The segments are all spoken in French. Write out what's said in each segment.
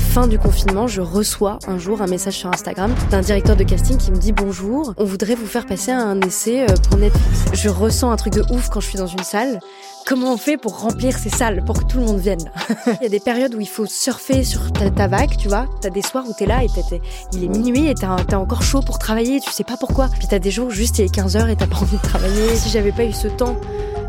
Fin du confinement, je reçois un jour un message sur Instagram d'un directeur de casting qui me dit bonjour, on voudrait vous faire passer un essai euh, pour Netflix. Je ressens un truc de ouf quand je suis dans une salle. Comment on fait pour remplir ces salles, pour que tout le monde vienne? Il y a des périodes où il faut surfer sur ta, ta vague, tu vois. T'as des soirs où t'es là et t'es- t'es- il est minuit et t'as t'as encore chaud pour travailler, tu sais pas pourquoi. Puis t'as des jours où juste il est 15h et t'as pas envie de travailler. Si j'avais pas eu ce temps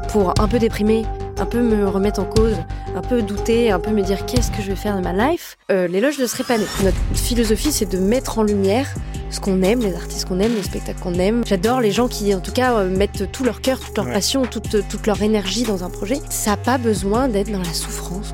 pour un peu déprimer, un peu me remettre en cause, un peu douter, un peu me dire qu'est-ce que je vais faire de ma life, euh, l'éloge ne serait pas né. Notre philosophie, c'est de mettre en lumière ce qu'on aime, les artistes qu'on aime, les spectacles qu'on aime. J'adore les gens qui, en tout cas, euh, mettent tout leur cœur, toute leur Ouais. passion, toute, toute leur énergie dans projet. Ça n'a pas besoin d'être dans la souffrance.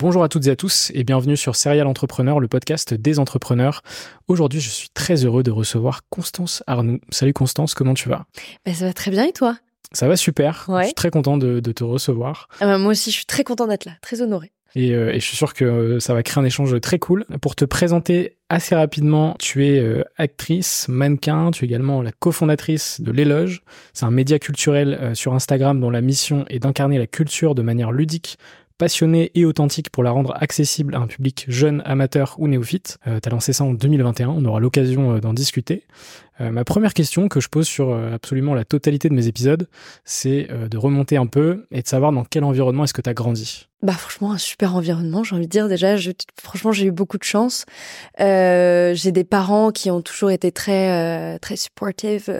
Bonjour à toutes et à tous et bienvenue sur Serial Entrepreneur, le podcast des entrepreneurs. Aujourd'hui, je suis très heureux de recevoir Constance Arnoux. Salut Constance, comment tu vas? Ben, ça va très bien et toi? Ça va super. Ouais. Je suis très content de, de te recevoir Ah ben, Moi aussi, je suis très contente d'être là, très honorée. et, euh, et je suis sûr que euh, ça va créer un échange très cool. Pour te présenter assez rapidement, tu es euh, actrice, mannequin, tu es également la cofondatrice de L'Éloge. C'est un média culturel euh, sur Instagram dont la mission est d'incarner la culture de manière ludique passionnée et authentique pour la rendre accessible à un public jeune, amateur ou néophyte. Euh, T'as lancé ça en 2021, on aura l'occasion euh, d'en discuter. Euh, ma première question que je pose sur euh, absolument la totalité de mes épisodes, c'est de remonter un peu et de savoir dans quel environnement est-ce que tu as grandi. Bah franchement un super environnement j'ai envie de dire déjà franchement j'ai eu beaucoup de chance j'ai des parents qui ont toujours été très très supportive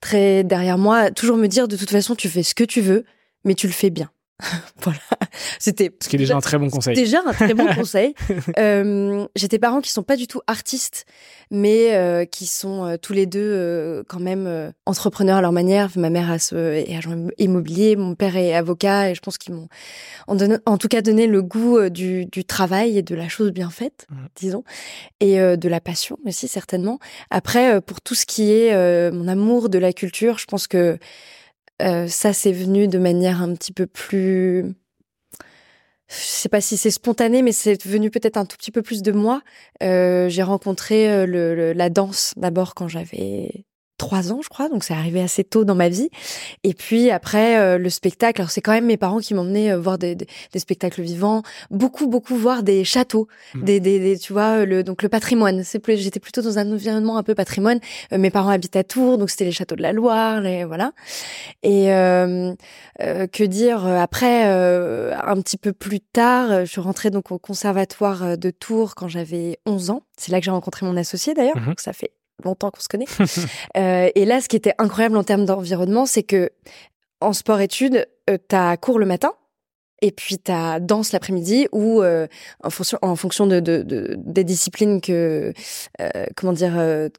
très derrière moi toujours me dire de toute façon tu fais ce que tu veux mais tu le fais bien voilà c'était Ce qui est déjà un très bon conseil. Déjà un très bon conseil. Euh, J'ai des parents qui sont pas du tout artistes, mais euh, qui sont euh, tous les deux quand même entrepreneurs à leur manière. Ma mère est agent immobilier, mon père est avocat, et je pense qu'ils m'ont en, tout cas donné le goût du, du travail et de la chose bien faite, disons, et de la passion aussi certainement. Après, pour tout ce qui est mon amour de la culture, je pense que euh, ça c'est venu de manière un petit peu plus je sais pas si c'est spontané, mais c'est venu peut-être un tout petit peu plus de moi. Euh, j'ai rencontré euh, la danse d'abord quand j'avais trois ans, je crois, donc c'est arrivé assez tôt dans ma vie. Et puis après euh, le spectacle, alors c'est quand même mes parents qui m'emmenaient voir des, des, spectacles vivants, beaucoup beaucoup voir des châteaux, mmh. des, des, tu vois le donc le patrimoine. C'est plus j'étais plutôt dans un environnement un peu patrimoine. mes parents habitent à Tours, donc c'était les châteaux de la Loire, les voilà. Et que dire après un petit peu plus tard, je suis rentrée donc au conservatoire de Tours quand j'avais 11 ans. C'est là que j'ai rencontré mon associé d'ailleurs. Mmh donc ça fait longtemps qu'on se connaît. euh, et là, ce qui était incroyable en termes d'environnement, c'est que en sport-études, euh, t'as cours le matin. Et puis t'as danse l'après-midi ou euh, en fonction en fonction de, de, de des disciplines que euh, comment dire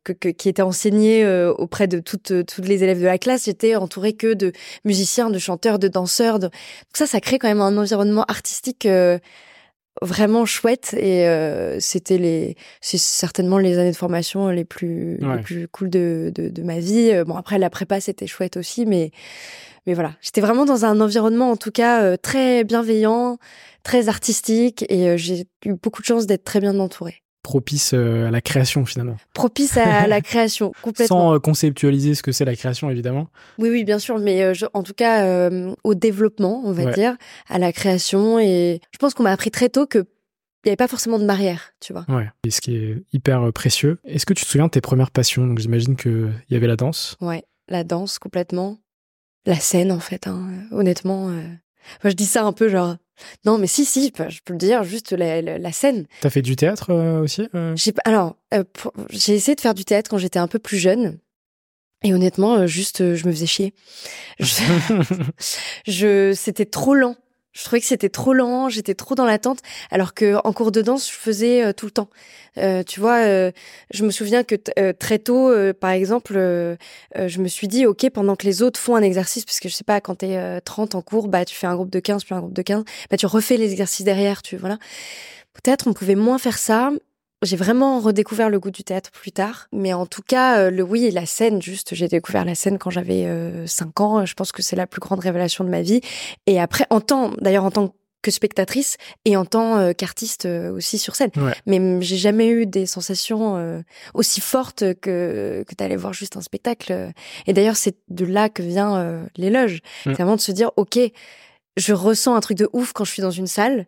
que, qui étaient enseignées auprès de toutes toutes les élèves de la classe j'étais entourée que de musiciens de chanteurs de danseurs de... donc ça ça crée quand même un environnement artistique vraiment chouette et euh, c'était les c'est certainement les années de formation les plus les plus cool de, de, de ma vie. Bon après la prépa c'était chouette aussi mais mais voilà. J'étais vraiment dans un environnement en tout cas euh, très bienveillant très artistique et euh, j'ai eu beaucoup de chance d'être très bien entourée propice euh, à la création finalement. Propice à la création, complètement. Sans euh, conceptualiser ce que c'est la création, évidemment. Oui, oui, bien sûr, mais euh, en tout cas au développement, on va dire, à la création. Et je pense qu'on m'a appris très tôt que il n'y avait pas forcément de barrière, tu vois. Ouais, et ce qui est hyper précieux. Est-ce que tu te souviens de tes premières passions? Donc j'imagine qu'il y avait la danse. Ouais, la danse complètement. La scène, en fait, hein. honnêtement. Moi, je dis ça un peu genre non, mais si, si, je peux le dire, juste la, la, scène. T'as fait du théâtre euh, aussi euh? J'ai alors euh, j'ai essayé de faire du théâtre quand j'étais un peu plus jeune. Et honnêtement, juste, je me faisais chier. je c'était trop lent. Je trouvais que c'était trop lent, j'étais trop dans l'attente, alors que en cours de danse, je faisais euh, tout le temps. Euh, tu vois, euh, je me souviens que très tôt, par exemple, je me suis dit, ok, pendant que les autres font un exercice, parce que je sais pas, quand t'es 30 en cours, bah tu fais un groupe de 15, puis un groupe de 15, bah tu refais les exercices derrière, tu voilà. Peut-être on pouvait moins faire ça, j'ai vraiment redécouvert le goût du théâtre plus tard, mais en tout cas, euh, le oui et la scène, juste, j'ai découvert la scène quand j'avais euh, 5 ans. Je pense que c'est la plus grande révélation de ma vie. Et après, en tant, d'ailleurs, en tant que spectatrice et en tant euh, qu'artiste euh, aussi sur scène. Mais j'ai jamais eu des sensations aussi fortes que que d'aller voir juste un spectacle. Et d'ailleurs, c'est de là que vient l'éloge. Mm. C'est vraiment de se dire, ok, je ressens un truc de ouf quand je suis dans une salle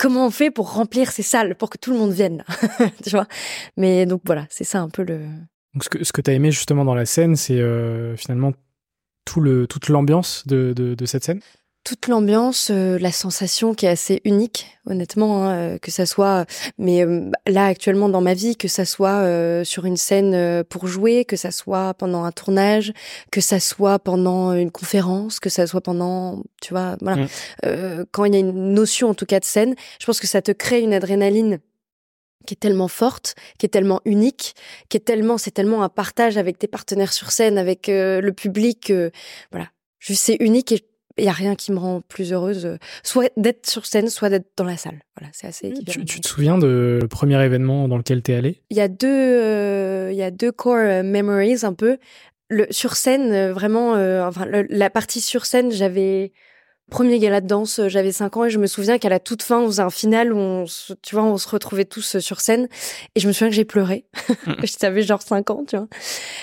comment on fait pour remplir ces salles, pour que tout le monde vienne, tu vois. Mais donc voilà, c'est ça un peu le. Donc ce que, ce que tu aimé justement dans la scène, c'est euh, finalement tout le, toute l'ambiance de, de, cette scène? Toute l'ambiance, euh, la sensation qui est assez unique, honnêtement, hein, euh, que ça soit, mais euh, là actuellement dans ma vie, que ça soit sur une scène pour jouer, que ça soit pendant un tournage, que ça soit pendant une conférence, que ça soit pendant, tu vois, voilà, mmh. quand il y a une notion en tout cas de scène, je pense que ça te crée une adrénaline qui est tellement forte, qui est tellement unique, qui est tellement, c'est tellement un partage avec tes partenaires sur scène, avec le public, voilà, juste c'est unique et il y a rien qui me rend plus heureuse, euh, soit d'être sur scène, soit d'être dans la salle. Voilà, c'est assez Tu, tu, te souviens de premier événement dans lequel tu es allé Il y a deux, euh, il y a deux core euh, memories un peu. Le, sur scène, vraiment, enfin, la partie sur scène, j'avais premier gala de danse, j'avais 5 ans et je me souviens qu'à la toute fin, on faisait un final où on, tu vois, on se retrouvait tous sur scène et je me souviens que j'ai pleuré. J'avais genre 5 ans, tu vois.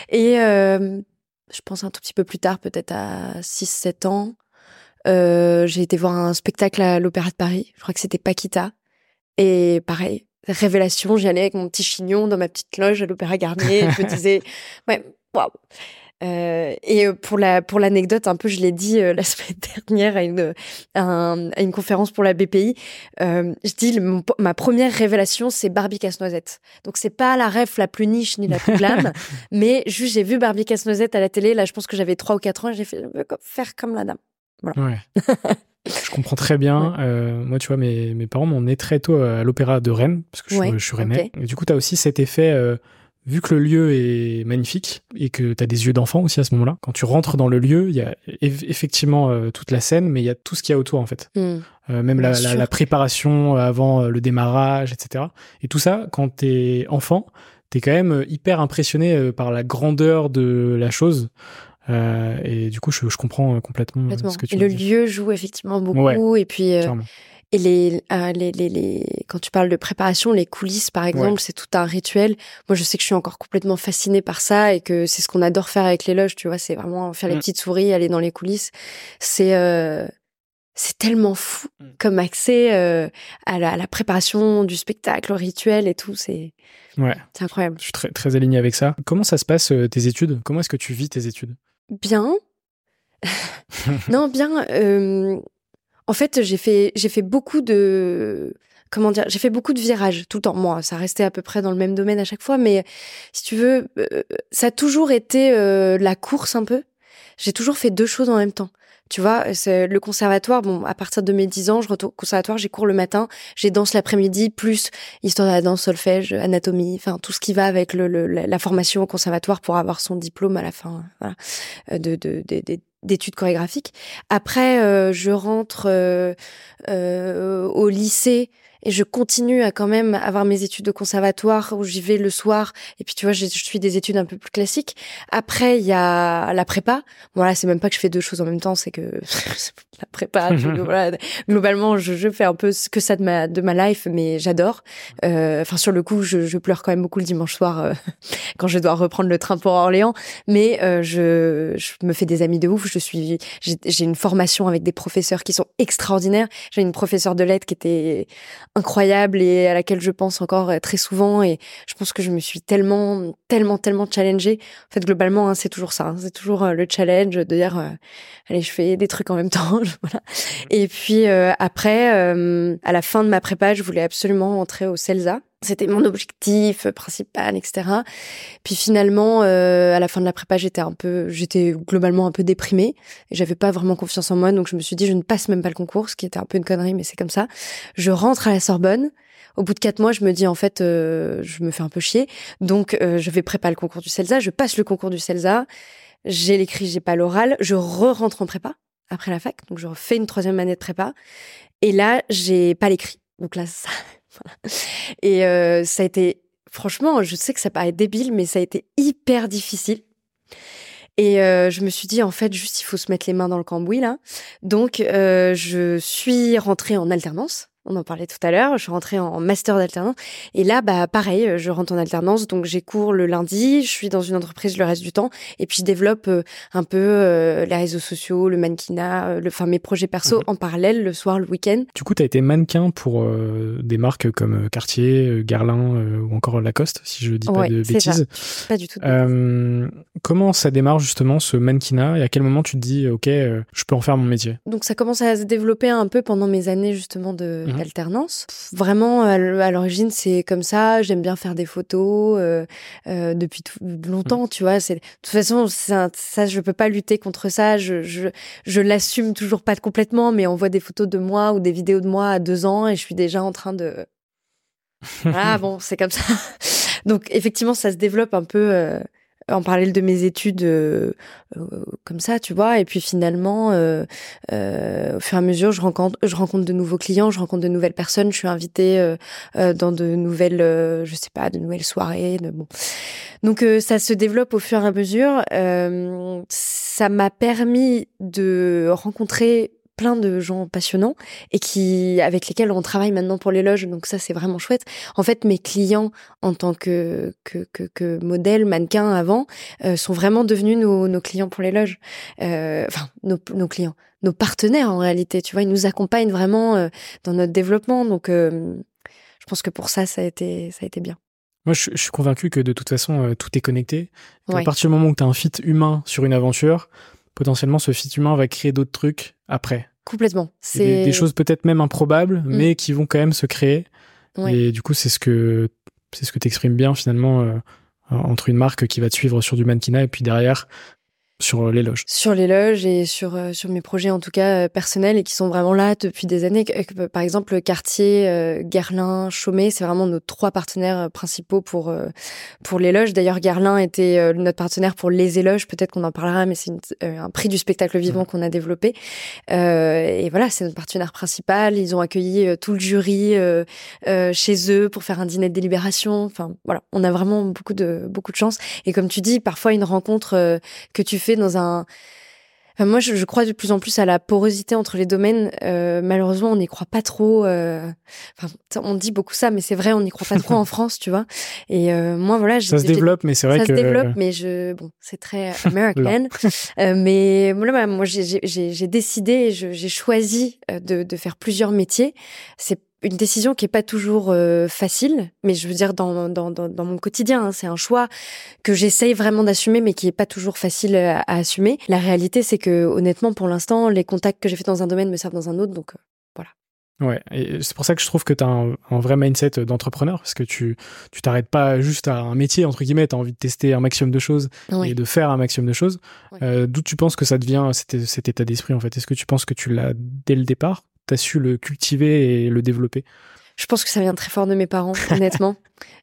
Et je pense un tout petit peu plus tard, peut-être à 6-7 ans, euh, j'ai été voir un spectacle à l'Opéra de Paris. Je crois que c'était Paquita. Et pareil, révélation, j'y allais avec mon petit chignon dans ma petite loge à l'Opéra Garnier. je me disais, ouais, waouh. Euh, et pour la pour l'anecdote, un peu, je l'ai dit euh, la semaine dernière à une à, une conférence pour la BPI. Euh, je dis ma première révélation, c'est Barbie casse-noisette. Donc c'est pas la ref la plus niche ni la plus glam, mais juste j'ai vu Barbie casse-noisette à la télé. Là, je pense que j'avais trois ou quatre ans. et J'ai fait faire comme la dame. Ouais. je comprends très bien. Euh, moi, tu vois, mes, mes parents m'ont né très tôt à l'Opéra de Rennes, parce que je, suis, je suis rennais. Et du coup, tu as aussi cet effet, euh, vu que le lieu est magnifique et que tu as des yeux d'enfant aussi à ce moment-là, quand tu rentres dans le lieu, il y a effectivement euh, toute la scène, mais il y a tout ce qu'il y a autour, en fait. Hmm. même la, la, la, préparation avant le démarrage, etc. Et tout ça, quand t'es enfant, t'es quand même hyper impressionné par la grandeur de la chose. Euh, et du coup, je, je comprends euh, complètement, euh, complètement, ce que tu Le lieu joue effectivement beaucoup. Et puis, Et les, euh, les, les, les, quand tu parles de préparation, les coulisses, par exemple, c'est tout un rituel. Moi, je sais que je suis encore complètement fascinée par ça et que c'est ce qu'on adore faire avec les loges, tu vois. C'est vraiment faire les mm. petites souris, aller dans les coulisses. C'est, c'est tellement fou mm. comme accès euh, à, la, à, la, préparation du spectacle, au rituel et tout. C'est, ouais. incroyable. Je suis très, très aligné avec ça. Comment ça se passe, euh, tes études? Comment est-ce que tu vis tes études? Bien. non, bien. Euh, en fait, j'ai fait, j'ai fait beaucoup de, comment dire, j'ai fait beaucoup de virages tout le temps. Moi, ça restait à peu près dans le même domaine à chaque fois, mais si tu veux, euh, ça a toujours été euh, la course un peu. J'ai toujours fait deux choses en même temps. Tu vois, c'est le conservatoire. Bon, à partir de mes 10 ans, je retourne au conservatoire, j'ai cours le matin, j'ai danse l'après-midi, plus histoire de la danse, solfège, anatomie, enfin tout ce qui va avec la formation au conservatoire pour avoir son diplôme à la fin voilà, de, de, d'études chorégraphiques. Après, euh, je rentre euh, euh, au lycée et je continue à quand même avoir mes études de conservatoire où j'y vais le soir. Et puis tu vois je suis des études un peu plus classiques. Après il y a la prépa. Voilà c'est même pas que je fais deux choses en même temps c'est que la prépa voilà, globalement je, je, fais un peu ce que ça de ma de ma life mais j'adore. Euh, enfin sur le coup je, je, pleure quand même beaucoup le dimanche soir euh, quand je dois reprendre le train pour Orléans. Mais euh, je, je me fais des amis de ouf. Je suis j'ai une formation avec des professeurs qui sont extraordinaires. J'ai une professeure de lettres qui était incroyable et à laquelle je pense encore euh, très souvent. Et je pense que je me suis tellement, tellement, tellement challengée. En fait, globalement, hein, c'est toujours ça. Hein. c'est toujours euh, le challenge de dire, euh, allez, je fais des trucs en même temps. voilà. Et puis après, à la fin de ma prépa, je voulais absolument entrer au CELSA. C'était mon objectif principal, etc. Puis finalement, euh, à la fin de la prépa, j'étais un peu, j'étais globalement un peu déprimée. Et j'avais pas vraiment confiance en moi, donc je me suis dit, je ne passe même pas le concours, ce qui était un peu une connerie, mais c'est comme ça. Je rentre à la Sorbonne. Au bout de quatre mois, je me dis en fait, euh, je me fais un peu chier, donc euh, je vais préparer le concours du CELSA. Je passe le concours du CELSA. J'ai l'écrit, j'ai pas l'oral. Je re-rentre en prépa après la fac, donc je refais une troisième année de prépa. Et là, j'ai pas l'écrit. Donc là, ça, et euh, ça a été, franchement, je sais que ça paraît débile, mais ça a été hyper difficile. Et euh, je me suis dit, en fait, juste, il faut se mettre les mains dans le cambouis, là. Donc, euh, je suis rentrée en alternance on en parlait tout à l'heure. Je suis rentrée en master d'alternance. Et là, bah, pareil, je rentre en alternance. Donc, j'ai cours le lundi. Je suis dans une entreprise le reste du temps. Et puis, je développe euh, un peu euh, les réseaux sociaux, le mannequinat, euh, le, enfin, mes projets perso mhm. en parallèle, le soir, le week-end. Du coup, tu as été mannequin pour des marques comme Cartier, Guerlain ou encore Lacoste, si je dis pas de bêtises. Ça. Pas du tout. comment ça démarre justement ce mannequinat et à quel moment tu te dis, OK, je peux en faire mon métier? Donc, ça commence à se développer un peu pendant mes années justement de, mhm. Alternance. Vraiment, à l'origine, c'est comme ça. J'aime bien faire des photos euh, euh, depuis tout, longtemps, mm. tu vois. C'est de toute façon, ça, ça, je peux pas lutter contre ça. Je, je, je l'assume toujours pas complètement, mais on voit des photos de moi ou des vidéos de moi à deux ans et je suis déjà en train de. ah bon, c'est comme ça. Donc effectivement, ça se développe un peu. Euh, en parallèle de mes études euh, euh, comme ça, tu vois. Et puis finalement, euh, au fur et à mesure, je rencontre, je rencontre de nouveaux clients, je rencontre de nouvelles personnes. Je suis invitée dans de nouvelles, je sais pas, de nouvelles soirées. De, bon. Donc ça se développe au fur et à mesure. ça m'a permis de rencontrer plein de gens passionnants et qui avec lesquels on travaille maintenant pour les loges donc ça c'est vraiment chouette. En fait mes clients en tant que que que, que modèle mannequin avant euh, sont vraiment devenus nos, nos clients pour les loges euh, enfin nos, nos clients nos partenaires en réalité tu vois ils nous accompagnent vraiment euh, dans notre développement. Donc je pense que pour ça ça a été ça a été bien. Moi, je, suis convaincu que de toute façon, tout est connecté. À partir du moment où tu as un fit humain sur une aventure, potentiellement ce fit humain va créer d'autres trucs après. Complètement. C'est des, choses peut-être même improbables, mm. mais qui vont quand même se créer. Et du coup, c'est ce que c'est ce que t'exprimes bien finalement euh, entre une marque qui va te suivre sur du mannequinat et puis derrière sur les loges. Sur les loges et sur euh, sur mes projets en tout cas euh, personnels et qui sont vraiment là depuis des années. Par exemple, Cartier, euh, Guerlain, Chaumet, c'est vraiment nos trois partenaires principaux pour pour les loges. D'ailleurs, Guerlain était notre partenaire pour les éloges. Peut-être qu'on en parlera, mais c'est un prix du spectacle vivant mmh. qu'on a développé. et voilà, c'est notre partenaire principal. Ils ont accueilli tout le jury chez eux pour faire un dîner de délibération. Enfin voilà, on a vraiment beaucoup de beaucoup de chance. Et comme tu dis, parfois une rencontre que tu fais dans un moi, je, crois de plus en plus à la porosité entre les domaines. Euh, malheureusement, on n'y croit pas trop. Euh... Enfin, on dit beaucoup ça, mais c'est vrai, on n'y croit pas trop en France, tu vois. Et euh, moi, voilà, ça se développe, mais c'est vrai que ça se développe, mais je, bon, c'est très American. mais voilà, moi, j'ai décidé, j'ai choisi de, de faire plusieurs métiers. C'est une décision qui est pas toujours euh, facile, mais je veux dire dans, dans, dans, dans mon quotidien, hein, c'est un choix que j'essaye vraiment d'assumer, mais qui est pas toujours facile à, assumer. La réalité, c'est que honnêtement, pour l'instant, les contacts que j'ai fait dans un domaine me servent dans un autre, donc euh, voilà. Ouais, et c'est pour ça que je trouve que tu as un, vrai mindset d'entrepreneur, parce que tu tu t'arrêtes pas juste à un métier, entre guillemets, tu as envie de tester un maximum de choses et de faire un maximum de choses. Euh, D'où tu penses que ça devient cet, cet état d'esprit, en fait? Est-ce que tu penses que tu l'as dès le départ? As su le cultiver et le développer Je pense que ça vient très fort de mes parents, honnêtement.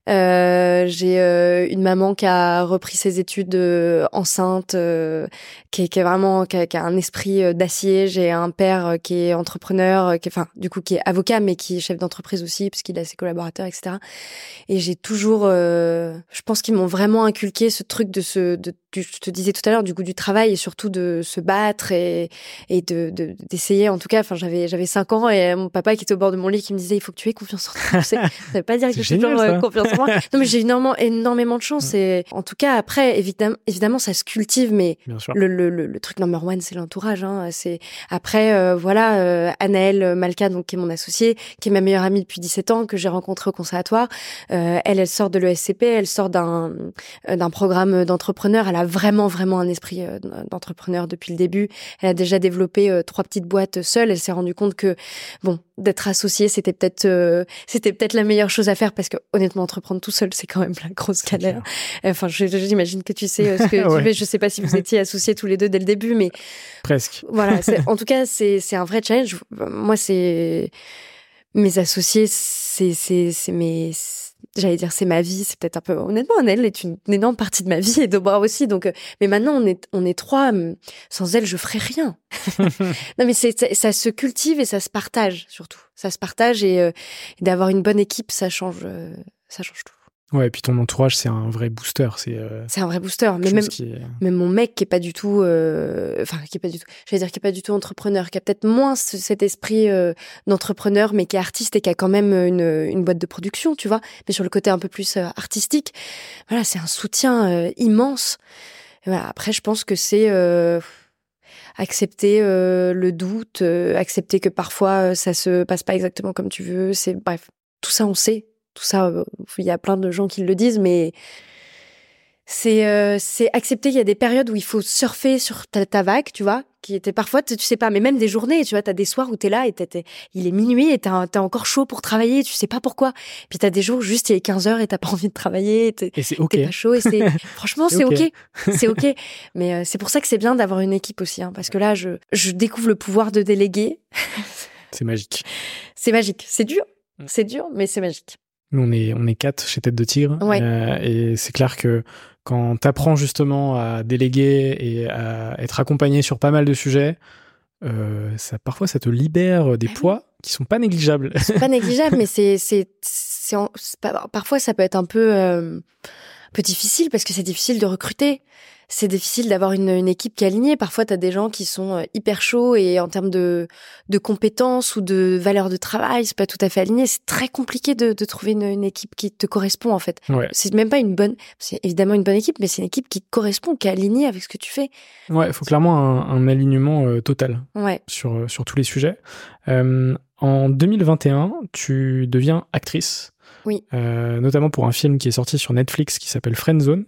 Euh, j'ai euh, une maman qui a repris ses études euh, enceinte, euh, qui, est, vraiment qui a, un esprit d'acier. J'ai un père qui est entrepreneur, qui est, enfin du coup qui est avocat, mais qui est chef d'entreprise aussi, parce qu'il a ses collaborateurs, etc. Et j'ai toujours, je pense qu'ils m'ont vraiment inculqué ce truc de ce, de, je te disais tout à l'heure, du goût du travail et surtout de se battre et, et de d'essayer. en tout cas, enfin j'avais j'avais cinq ans et mon papa qui était au bord de mon lit qui me disait il faut que tu aies confiance en toi. ça veut pas dire que j'ai toujours confiance non, mais j'ai énormément, énormément de chance. Et en tout cas, après, évidemment, évidemment, ça se cultive, mais le, le, le, truc number one, c'est l'entourage. Hein. C'est après, euh, voilà, euh, Anaëlle Malka, donc qui est mon associée, qui est ma meilleure amie depuis 17 ans, que j'ai rencontrée au conservatoire. Euh, elle, elle sort de l'ESCP, elle sort d'un euh, d'un programme d'entrepreneur. Elle a vraiment, vraiment un esprit euh, d'entrepreneur depuis le début. Elle a déjà développé trois petites boîtes seule. Elle s'est rendue compte que, bon, d'être associée, c'était peut-être, c'était peut-être la meilleure chose à faire parce que honnêtement, entreprendre tout seul, c'est quand même la grosse galère. Enfin, j'imagine que tu sais euh, ce que tu fais. Je sais pas si vous étiez associés tous les deux dès le début, mais presque. Voilà. En tout cas, c'est un vrai challenge. Moi, c'est mes associés, c'est c'est mes j'allais dire c'est ma vie, c'est peut-être un peu honnêtement elle est une, énorme partie de ma vie et de moi aussi donc euh, mais maintenant on est on est trois hum, sans elle je ferais rien. non mais c'est ça, se cultive et ça se partage surtout. Ça se partage et, euh, d'avoir une bonne équipe ça change ça change tout. Ouais, et puis ton entourage, c'est un vrai booster. C'est euh, un vrai booster. Mais même, même mon mec qui est pas du tout, euh, enfin qui est pas du tout, je vais dire qui est pas du tout entrepreneur, qui a peut-être moins cet esprit euh, d'entrepreneur, mais qui est artiste et qui a quand même une, une boîte de production, tu vois. Mais sur le côté un peu plus artistique, voilà, c'est un soutien immense. voilà, après, je pense que c'est accepter le doute, accepter que parfois ça se passe pas exactement comme tu veux. C'est bref, tout ça on sait tout ça, euh, il y a plein de gens qui le disent, mais c'est euh, c'est accepter qu'il y a des périodes où il faut surfer sur ta, vague, tu vois, qui était parfois, tu sais pas, mais même des journées, tu vois, t'as des soirs où t'es là et t'es, il est minuit et t'as as encore chaud pour travailler, tu sais pas pourquoi. Puis t'as des jours juste il est 15 heures et t'as pas envie de travailler, et c'est ok. T'es pas chaud et c'est franchement c'est ok, c'est ok. Mais euh, c'est pour ça que c'est bien d'avoir une équipe aussi, hein, parce que là je je découvre le pouvoir de déléguer. c'est magique. C'est magique, c'est dur, mm. c'est dur, mais c'est magique. Nous, on est, on est quatre chez Tête de Tigre. Euh, et c'est clair que quand tu apprends justement à déléguer et à être accompagné sur pas mal de sujets, euh, ça, parfois ça te libère des ah poids qui sont pas négligeables. pas négligeables, mais c'est, c'est, c'est, parfois ça peut être un peu, euh, un peu difficile parce que c'est difficile de recruter c'est difficile d'avoir une, une, équipe qui est alignée. Parfois, tu as des gens qui sont euh, hyper chauds et en termes de, de compétences ou de valeur de travail, c'est pas tout à fait aligné. C'est très compliqué de, de trouver une, une, équipe qui te correspond, en fait. C'est même pas une bonne, c'est évidemment une bonne équipe, mais c'est une équipe qui te correspond, qui est alignée avec ce que tu fais. Ouais, il faut clairement un, un alignement euh, total ouais. sur, euh, sur tous les sujets. Euh, en 2021, tu deviens actrice. Oui. notamment pour un film qui est sorti sur Netflix qui s'appelle Friendzone.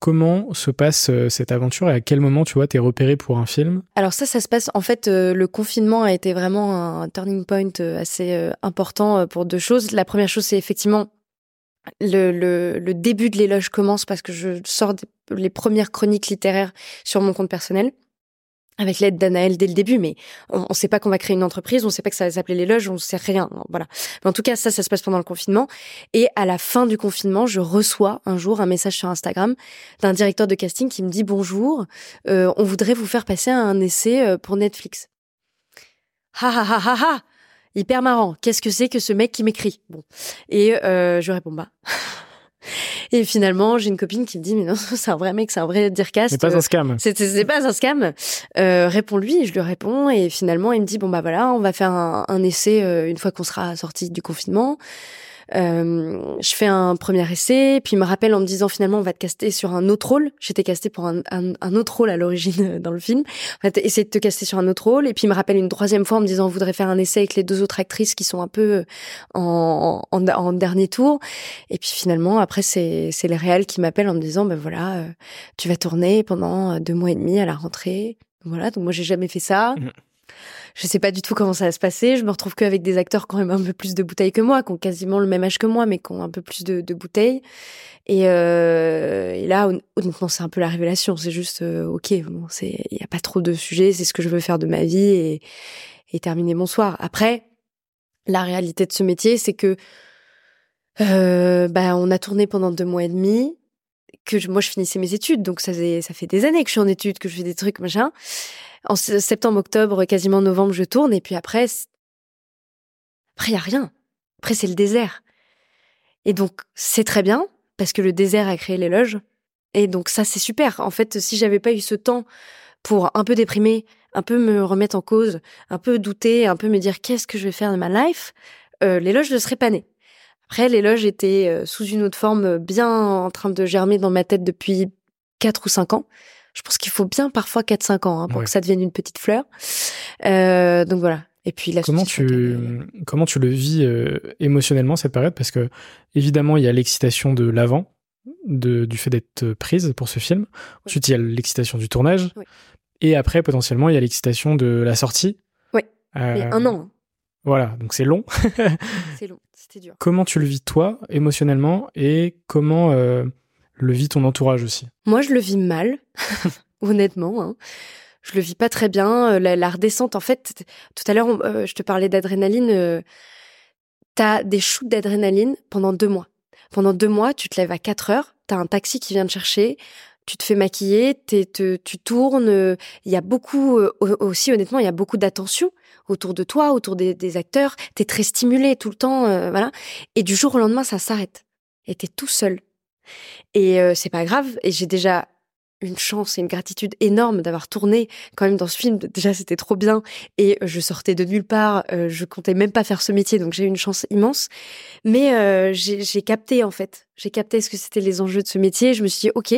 Comment se passe euh, cette aventure et à quel moment, tu vois, t'es repéré pour un film? Alors ça, ça se passe, en fait, euh, le confinement a été vraiment un turning point euh, assez important pour deux choses. La première chose, c'est effectivement le, début de l'éloge commence parce que je sors les premières chroniques littéraires sur mon compte personnel avec l'aide d'Anaël dès le début, mais on ne sait pas qu'on va créer une entreprise, on ne sait pas que ça va s'appeler les loges, on ne sait rien. Voilà. Mais en tout cas, ça, ça se passe pendant le confinement. Et à la fin du confinement, je reçois un jour un message sur Instagram d'un directeur de casting qui me dit bonjour, euh, on voudrait vous faire passer un essai euh, pour Netflix. Ha ha ha ha ha Hyper marrant. Qu'est-ce que c'est que ce mec qui m'écrit? Bon. Et euh, je réponds bah. Et finalement, j'ai une copine qui me dit, mais non, c'est un vrai mec, c'est un vrai Dircast. C'est pas un scam. C'est pas un scam. Euh, Réponds-lui, je lui réponds. Et finalement, il me dit, bon, bah voilà, on va faire un, un essai euh, une fois qu'on sera sorti du confinement. Euh, je fais un premier essai, puis il me rappelle en me disant finalement on va te caster sur un autre rôle. J'étais castée pour un, autre rôle à l'origine euh, dans le film. On va essayer de te caster sur un autre rôle, et puis il me rappelle une troisième fois en me disant on voudrait faire un essai avec les deux autres actrices qui sont un peu euh, en, dernier tour. Et puis finalement après c'est c'est le réel qui m'appelle en me disant ben voilà tu vas tourner pendant deux mois et demi à la rentrée. Voilà donc moi j'ai jamais fait ça. Mmh je sais pas du tout comment ça va se passer. Je me retrouve qu'avec des acteurs quand même un peu plus de bouteilles que moi, qui ont quasiment le même âge que moi, mais qui ont un peu plus de, bouteilles. Et, euh, et, là, honnêtement, c'est un peu la révélation. C'est juste, euh, ok, c'est, il y a pas trop de sujets. C'est ce que je veux faire de ma vie et, terminer mon soir. Après, la réalité de ce métier, c'est que euh, bah, on a tourné pendant deux mois et demi que moi je finissais mes études, donc ça, ça fait des années que je suis en études, que je fais des trucs machin en septembre, octobre, quasiment novembre, je tourne et puis après, après il y a rien. Après c'est le désert. Et donc c'est très bien parce que le désert a créé l'éloge. Et donc ça c'est super. En fait, si j'avais pas eu ce temps pour un peu déprimer, un peu me remettre en cause, un peu douter, un peu me dire qu'est-ce que je vais faire de ma life, euh, l'éloge ne serait pas né. Après, l'éloge était euh, sous une autre forme, bien en train de germer dans ma tête depuis quatre ou cinq ans. Je pense qu'il faut bien parfois 4-5 ans hein, pour que ça devienne une petite fleur. Euh, donc voilà. Et puis la comment tu comment tu le vis euh, émotionnellement cette période? Parce que évidemment il y a l'excitation de l'avant de, du fait d'être prise pour ce film. Ensuite il y a l'excitation du tournage et après potentiellement il y a l'excitation de la sortie. Oui. Euh, un an. Hein. Voilà donc c'est long. c'est long, c'était dur. Comment tu le vis toi émotionnellement? Et comment euh, le vit ton entourage aussi Moi, je le vis mal, honnêtement. Hein. Je le vis pas très bien. Euh, la, redescente, en fait, tout à l'heure, euh, je te parlais d'adrénaline. Euh, t'as des shoots d'adrénaline pendant deux mois. Pendant deux mois, tu te lèves à 4 heures, t'as un taxi qui vient te chercher, tu te fais maquiller, tu tournes. Il y a beaucoup, aussi honnêtement, il y a beaucoup d'attention autour de toi, autour des, des acteurs. T'es très stimulé tout le temps, voilà. Et du jour au lendemain, ça s'arrête. Et t'es tout seul. Et euh, c'est pas grave. Et j'ai déjà une chance et une gratitude énorme d'avoir tourné quand même dans ce film. Déjà, c'était trop bien. Et je sortais de nulle part. Euh, je comptais même pas faire ce métier, donc j'ai eu une chance immense. Mais euh, j'ai capté, en fait. J'ai capté ce que c'était les enjeux de ce métier. Je me suis dit, OK.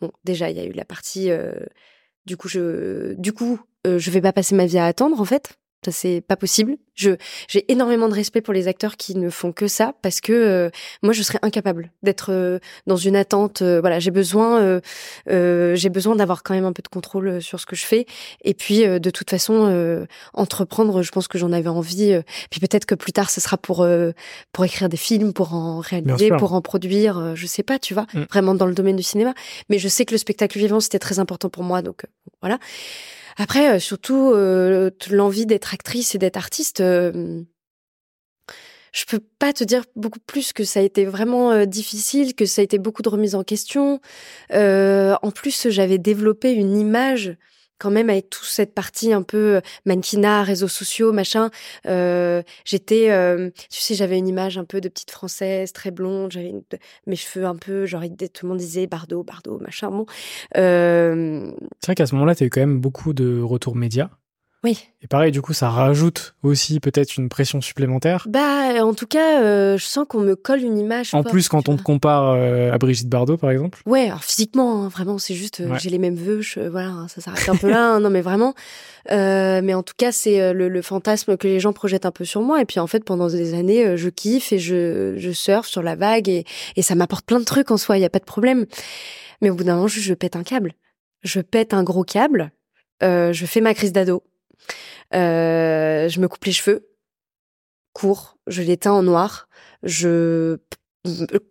Bon, déjà, il y a eu la partie... du coup, je, du coup, je vais pas passer ma vie à attendre, en fait. Ça, c'est pas possible. Je, j'ai énormément de respect pour les acteurs qui ne font que ça parce que euh, moi, je serais incapable d'être euh, dans une attente. Euh, voilà, j'ai besoin, j'ai besoin d'avoir quand même un peu de contrôle sur ce que je fais. Et puis, de toute façon, entreprendre, je pense que j'en avais envie. puis peut-être que plus tard, ce sera pour pour écrire des films, pour en réaliser, pour en produire. je sais pas, tu vois, mm. vraiment dans le domaine du cinéma. Mais je sais que le spectacle vivant, c'était très important pour moi. Donc voilà. Après, euh, surtout, euh, l'envie d'être actrice et d'être artiste, euh, je peux pas te dire beaucoup plus que ça a été vraiment difficile, que ça a été beaucoup de remises en question. en plus, j'avais développé une image quand même avec toute cette partie un peu euh, mannequinat, réseaux sociaux, machin. Euh, j'étais, euh, tu sais, j'avais une image un peu de petite française, très blonde. J'avais mes cheveux un peu, genre tout le monde disait Bardot, Bardot, machin. Bon. C'est vrai qu'à ce moment-là, tu as eu quand même beaucoup de retours médias. Oui. Et pareil, du coup, ça rajoute aussi peut-être une pression supplémentaire. Bah, en tout cas, euh, je sens qu'on me colle une image. En plus, quand on te compare euh, à Brigitte Bardot, par exemple. Ouais, alors physiquement, hein, vraiment, c'est juste, euh, j'ai les mêmes vœux, voilà, hein, ça s'arrête un peu là. Hein, non, mais vraiment. mais en tout cas, c'est le, le, fantasme que les gens projettent un peu sur moi. Et puis, en fait, pendant des années, je kiffe et je, je surfe sur la vague et, et ça m'apporte plein de trucs en soi. Il y a pas de problème. Mais au bout d'un moment, je, je pète un câble. Je pète un gros câble. je fais ma crise d'ado euh, je me coupe les cheveux courts, je les teins en noir, je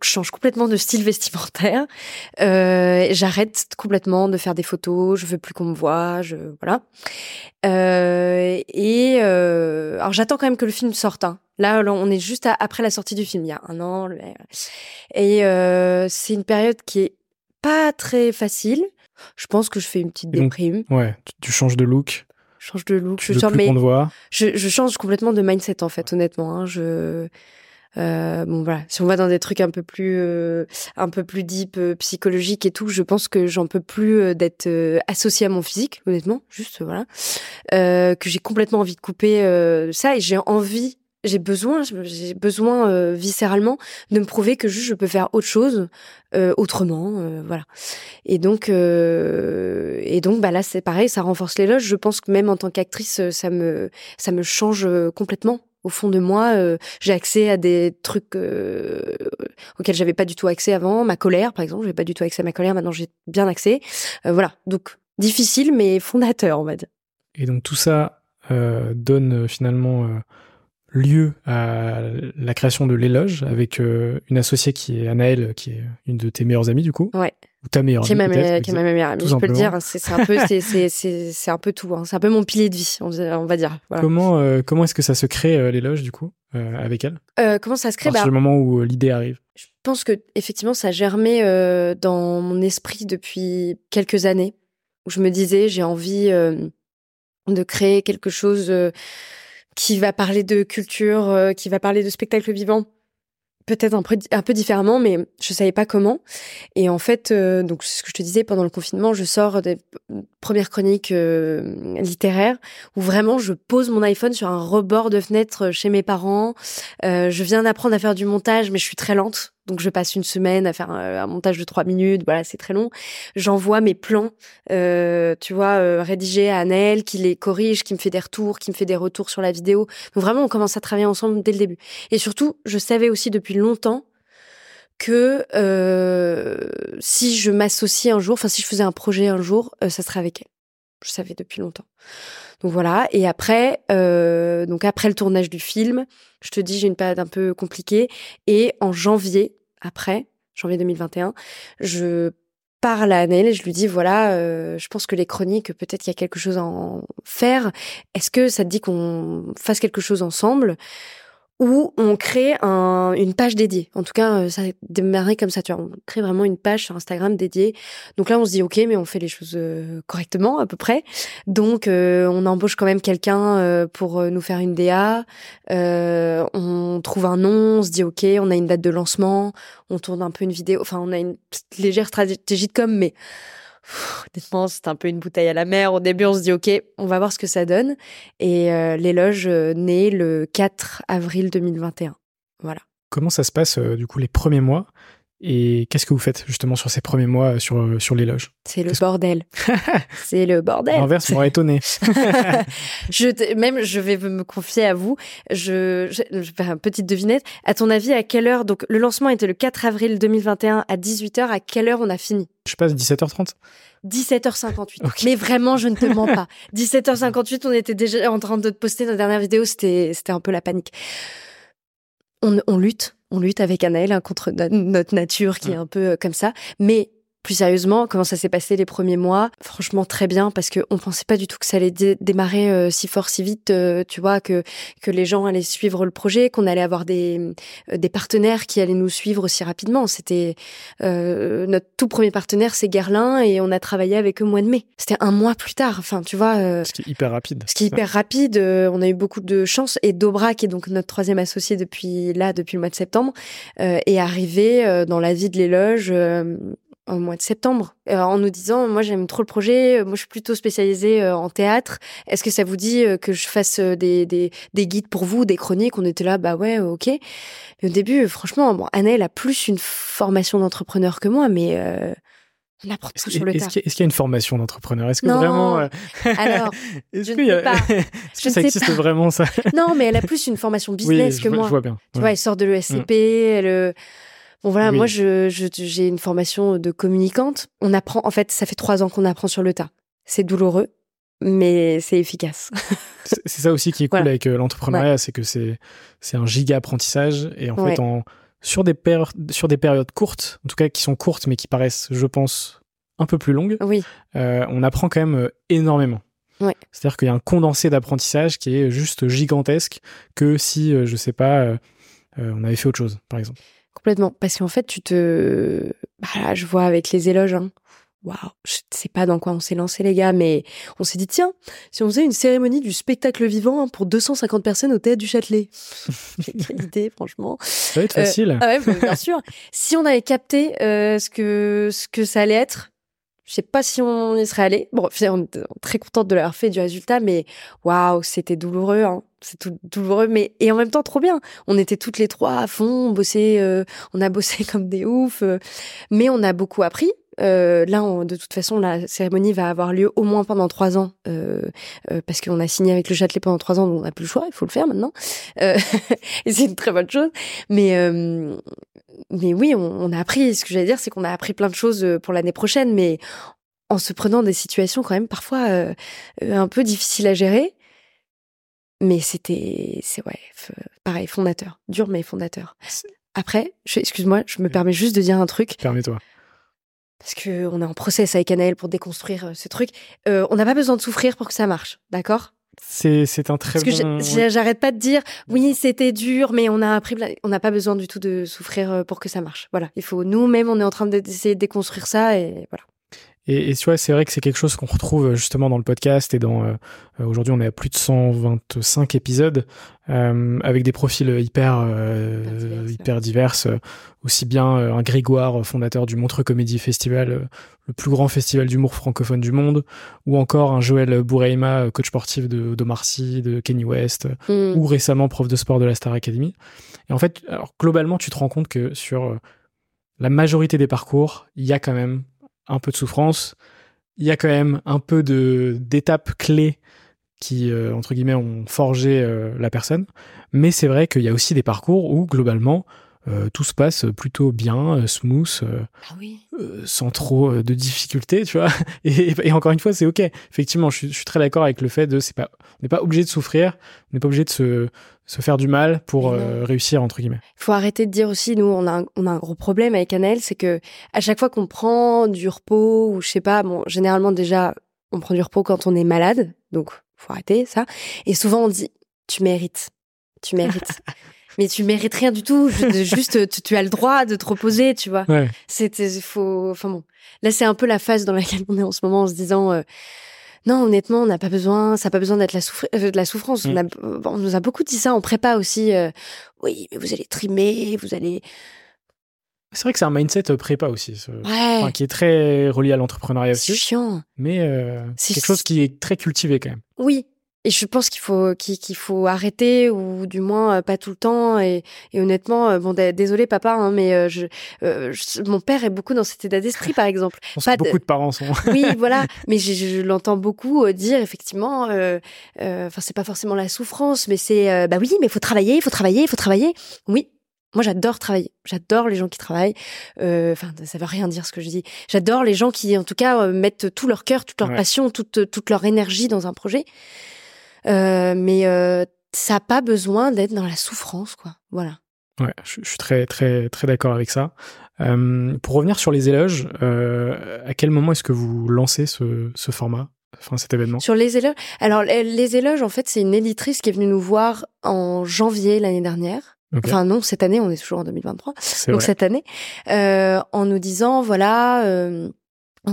change complètement de style vestimentaire. Euh, J'arrête complètement de faire des photos. Je veux plus qu'on me voit. Je voilà. Euh, et euh, alors j'attends quand même que le film sorte. Hein. Là, on est juste après la sortie du film, il y a un an. Et euh, c'est une période qui est pas très facile. Je pense que je fais une petite déprime. ouais, tu changes de look change de look. je, change, mais je, je, change complètement de mindset en fait, honnêtement. Hein. Je Euh, bon voilà, si on va dans des trucs un peu plus euh, un peu plus deep, euh, psychologiques et tout, je pense que j'en peux plus euh, d'être associée à mon physique, honnêtement, juste voilà, que j'ai complètement envie de couper ça et j'ai envie, j'ai besoin, j'ai besoin euh, viscéralement de me prouver que juste je peux faire autre chose euh, autrement, euh, voilà. Et donc et donc bah là c'est pareil, ça renforce l'éloge. Je pense que même en tant qu'actrice, ça me ça me change complètement au fond de moi, j'ai accès à des trucs auxquels j'avais pas du tout accès avant. Ma colère, par exemple, j'avais pas du tout accès à ma colère. Maintenant, j'ai bien accès. Voilà. Donc difficile, mais fondateur, on va. Et donc tout ça donne finalement lieu à la création de l'éloge avec euh, une associée qui est Anaëlle, qui est une de tes meilleures amies du coup. Ouais. Ou ta meilleure Qui est amie ma, peut-être, qui est ma meilleure amie, je peux le dire. C'est un peu, c'est un peu tout. hein. C'est un peu mon pilier de vie, on, on va dire. Voilà. Comment euh, comment est-ce que ça se crée euh, l'éloge du coup avec elle? Comment ça se À crée? Partir bah, du moment où l'idée arrive. Je pense que effectivement ça germait dans mon esprit depuis quelques années où je me disais j'ai envie de créer quelque chose qui va parler de culture, euh, qui va parler de spectacle vivant, peut-être un peu, différemment, mais je savais pas comment. Et en fait, euh, donc ce que je te disais pendant le confinement, je sors des premières chroniques euh, littéraires où vraiment je pose mon iPhone sur un rebord de fenêtre chez mes parents. Euh, je viens d'apprendre à faire du montage, mais je suis très lente. Donc je passe une semaine à faire un, un montage de trois minutes, voilà, c'est très long. J'envoie mes plans, euh, tu vois, euh, rédigés à Anaël, qui les corrige, qui me fait des retours, qui me fait des retours sur la vidéo. Donc vraiment, on commence à travailler ensemble dès le début. Et surtout, je savais aussi depuis longtemps que euh, si je m'associais un jour, enfin si je faisais un projet un jour, euh, ça serait avec elle. Je savais depuis longtemps. Donc voilà. Et après, euh, donc après le tournage du film, je te dis, j'ai une période un peu compliquée. Et en janvier, après janvier 2021, je parle à Annelle et je lui dis voilà, euh, je pense que les chroniques, peut-être qu'il y a quelque chose à en faire. Est-ce que ça te dit qu'on fasse quelque chose ensemble? Ou on crée un, une page dédiée. En tout cas, euh, ça a démarré comme ça. Tu vois, on crée vraiment une page sur Instagram dédiée. Donc là, on se dit ok, mais on fait les choses euh, correctement à peu près. Donc euh, on embauche quand même quelqu'un euh, pour nous faire une DA. Euh, on trouve un nom, on se dit ok, on a une date de lancement, on tourne un peu une vidéo. Enfin, on a une légère stratégie de com, mais honnêtement, c'est un peu une bouteille à la mer. Au début, on se dit ok, on va voir ce que ça donne. Et euh, l'éloge euh, naît le 4 avril 2021. Voilà. Comment ça se passe euh, du coup les premiers mois? Et qu'est-ce que vous faites justement sur ces premiers mois euh, sur euh, sur l'éloge C'est le bordel. c'est le bordel. L'inverse m'aurait étonné. je même je vais me confier à vous. Je, je, je vais faire une petite devinette. À ton avis, à quelle heure Donc le lancement était le 4 avril 2021 à 18h. À quelle heure on a fini? Je passe 17h30. 17h58. Ok. Mais vraiment, je ne te mens pas. 17h58, on était déjà en train de poster notre dernière vidéo. C'était, c'était un peu la panique. On, on lutte, on lutte avec Anaël hein, contre notre nature qui est un peu euh, comme ça. Mais plus sérieusement, comment ça s'est passé les premiers mois? Franchement, très bien parce que on pensait pas du tout que ça allait dé- démarrer euh, si fort, si vite. euh, tu vois que que les gens allaient suivre le projet, qu'on allait avoir des euh, des partenaires qui allaient nous suivre aussi rapidement. C'était euh, notre tout premier partenaire, c'est Guerlain, et on a travaillé avec eux au mois de mai. C'était un mois plus tard. Enfin, tu vois. Ce qui est hyper rapide. ce qui est hyper rapide, euh, on a eu beaucoup de chance. Et Dobra, qui est donc notre troisième associé depuis là, depuis le mois de septembre, euh, est arrivé euh, dans la vie de l'éloge euh, au mois de septembre, euh, en nous disant moi j'aime trop le projet, euh, moi je suis plutôt spécialisée euh, en théâtre. Est-ce que ça vous dit euh, que je fasse des, des, des guides pour vous, des chroniques? On était là, bah ouais, ok. Mais au début, franchement, bon, Anna, elle a plus une formation d'entrepreneur que moi, mais on apprend Est-ce tout qu'il sur le y, a- est-ce qu'il y a une formation d'entrepreneur? Est-ce que Non. vraiment euh, Alors, Est-ce a- que ça existe pas. vraiment ça? Non, mais elle a plus une formation business oui, que vois- moi. je vois bien. Tu Ouais. vois, elle sort de l'ESCP, elle... Bon voilà, Oui. moi je je- j'ai une formation de communicante. On apprend, en fait, ça fait trois ans qu'on apprend sur le tas. C'est douloureux, mais c'est efficace. C'est ça aussi qui est cool Voilà. avec euh, l'entrepreneuriat, c'est que c'est c'est un giga apprentissage et en Ouais. fait en sur des péri- sur des périodes courtes, en tout cas qui sont courtes mais qui paraissent, je pense, un peu plus longues, Oui, euh, on apprend quand même euh, énormément. Ouais. C'est-à-dire qu'il y a un condensé d'apprentissage qui est juste gigantesque que si, je sais pas, euh, on avait fait autre chose, par exemple. Complètement. Parce qu'en fait, tu te, bah là, je vois avec les éloges, hein. waouh, je sais pas dans quoi on s'est lancé les gars, mais on s'est dit tiens, si on faisait une cérémonie du spectacle vivant pour 250 personnes au théâtre du Châtelet. Quelle idée, franchement. Ça va être facile. ah ouais, bien sûr. si on avait capté ce que ce que ça allait être, je sais pas si on y serait allé. Bon, on est très contente de l'avoir fait du résultat, mais waouh, c'était douloureux. Hein. C'est tout douloureux, mais et en même temps trop bien. On était toutes les trois à fond, on bossait, euh, on a bossé comme des oufs, euh, mais on a beaucoup appris. Euh, là, de toute façon, la cérémonie va avoir lieu au moins pendant trois ans, euh, euh, parce qu'on a signé avec le Châtelet pendant trois ans, donc on n'a plus le choix, il faut le faire maintenant. et c'est une très bonne chose. Mais mais oui, on, a appris. Ce que j'allais dire, c'est qu'on a appris plein de choses pour l'année prochaine, mais en se prenant des situations quand même parfois un peu difficiles à gérer. Mais c'était, c'est ouais, pareil, fondateur, dur mais fondateur. Après, excuse-moi, je me permets juste de dire un truc. Permets-toi parce que on est en process avec Anaël pour déconstruire euh, ce truc. Euh, on n'a pas besoin de souffrir pour que ça marche, d'accord? C'est, un très Parce bon... que j'arrête pas de dire oui c'était dur mais on a appris on n'a pas besoin du tout de souffrir euh, pour que ça marche. Voilà il faut nous-mêmes on est en train d'essayer de déconstruire ça et voilà et, et tu vois, c'est vrai que c'est quelque chose qu'on retrouve euh, justement dans le podcast et dans. Euh, euh, aujourd'hui, on est à plus de 125 épisodes euh, avec des profils hyper euh, hyper divers. aussi bien un Grégoire, fondateur du Montreux Comédie Festival, le plus grand festival d'humour francophone du monde, ou encore un Joël Boureima, coach sportif de d'Omar Sy, de Kenny West, hmm. ou récemment prof de sport de la Star Academy. Et en fait, alors globalement, tu te rends compte que sur la majorité des parcours, il y a quand même un peu de souffrance. Il y a quand même un peu d'étapes clés qui euh, entre guillemets ont forgé euh, la personne. Mais c'est vrai qu'il y a aussi des parcours où globalement euh, tout se passe plutôt bien, smooth, ah oui. sans trop de difficultés, tu vois. Et, encore une fois, c'est ok. Effectivement, je suis, très d'accord avec le fait de c'est pas, on n'est pas obligé de souffrir, on n'est pas obligé de se se faire du mal pour euh, réussir entre guillemets. Il faut arrêter de dire aussi nous on a un, on a un gros problème avec Annelle, c'est que à chaque fois qu'on prend du repos ou je sais pas, bon généralement déjà on prend du repos quand on est malade, donc faut arrêter ça. Et souvent on dit tu mérites, tu mérites. mais tu mérites rien du tout. Juste, tu, as le droit de te reposer, tu vois. Ouais. C'était, faut, enfin bon. Là, c'est un peu la phase dans laquelle on est en ce moment, en se disant, euh, non, honnêtement, on n'a pas besoin, ça n'a pas besoin d'être la, euh, de la souffrance. On, mm. on, nous a beaucoup dit ça en prépa aussi. Euh, oui, mais vous allez trimer, vous allez. C'est vrai que c'est un mindset prépa aussi, qui est très relié à l'entrepreneuriat aussi. C'est chiant. Mais c'est quelque chose qui est très cultivé quand même. Oui, et je pense qu'il faut qu'il faut arrêter ou du moins euh, pas tout le temps et, et honnêtement euh, bon désolé papa hein, mais euh, je, mon père est beaucoup dans cet état d'esprit par exemple pas beaucoup de parents sont oui voilà mais je, je l'entends beaucoup dire effectivement enfin c'est pas forcément la souffrance mais c'est bah oui mais il faut travailler il faut travailler il faut travailler oui moi, j'adore travailler. J'adore les gens qui travaillent. Enfin, ça veut rien dire ce que je dis. J'adore les gens qui, en tout cas, mettent tout leur cœur, toute leur passion, toute, toute leur énergie dans un projet. Euh, mais euh, ça n'a pas besoin d'être dans la souffrance, quoi. Voilà. Ouais, je, suis très très très d'accord avec ça. Euh, pour revenir sur les éloges, euh, à quel moment est-ce que vous lancez ce, ce format, enfin cet événement? Sur les éloges, alors les, éloges, en fait, c'est une éditrice qui est venue nous voir en janvier l'année dernière. Enfin non, cette année, on est toujours en 2023. Donc cette année, euh, en nous disant voilà, euh,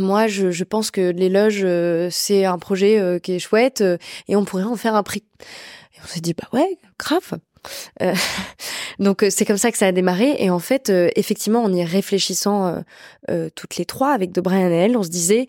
moi, je, je, pense que l'éloge, euh, c'est un projet euh, qui est chouette euh, et on pourrait en faire un prix. Et on s'est dit, bah ouais, grave. donc c'est comme ça que ça a démarré et en fait effectivement en y réfléchissant toutes les trois avec De Brian et elle on se disait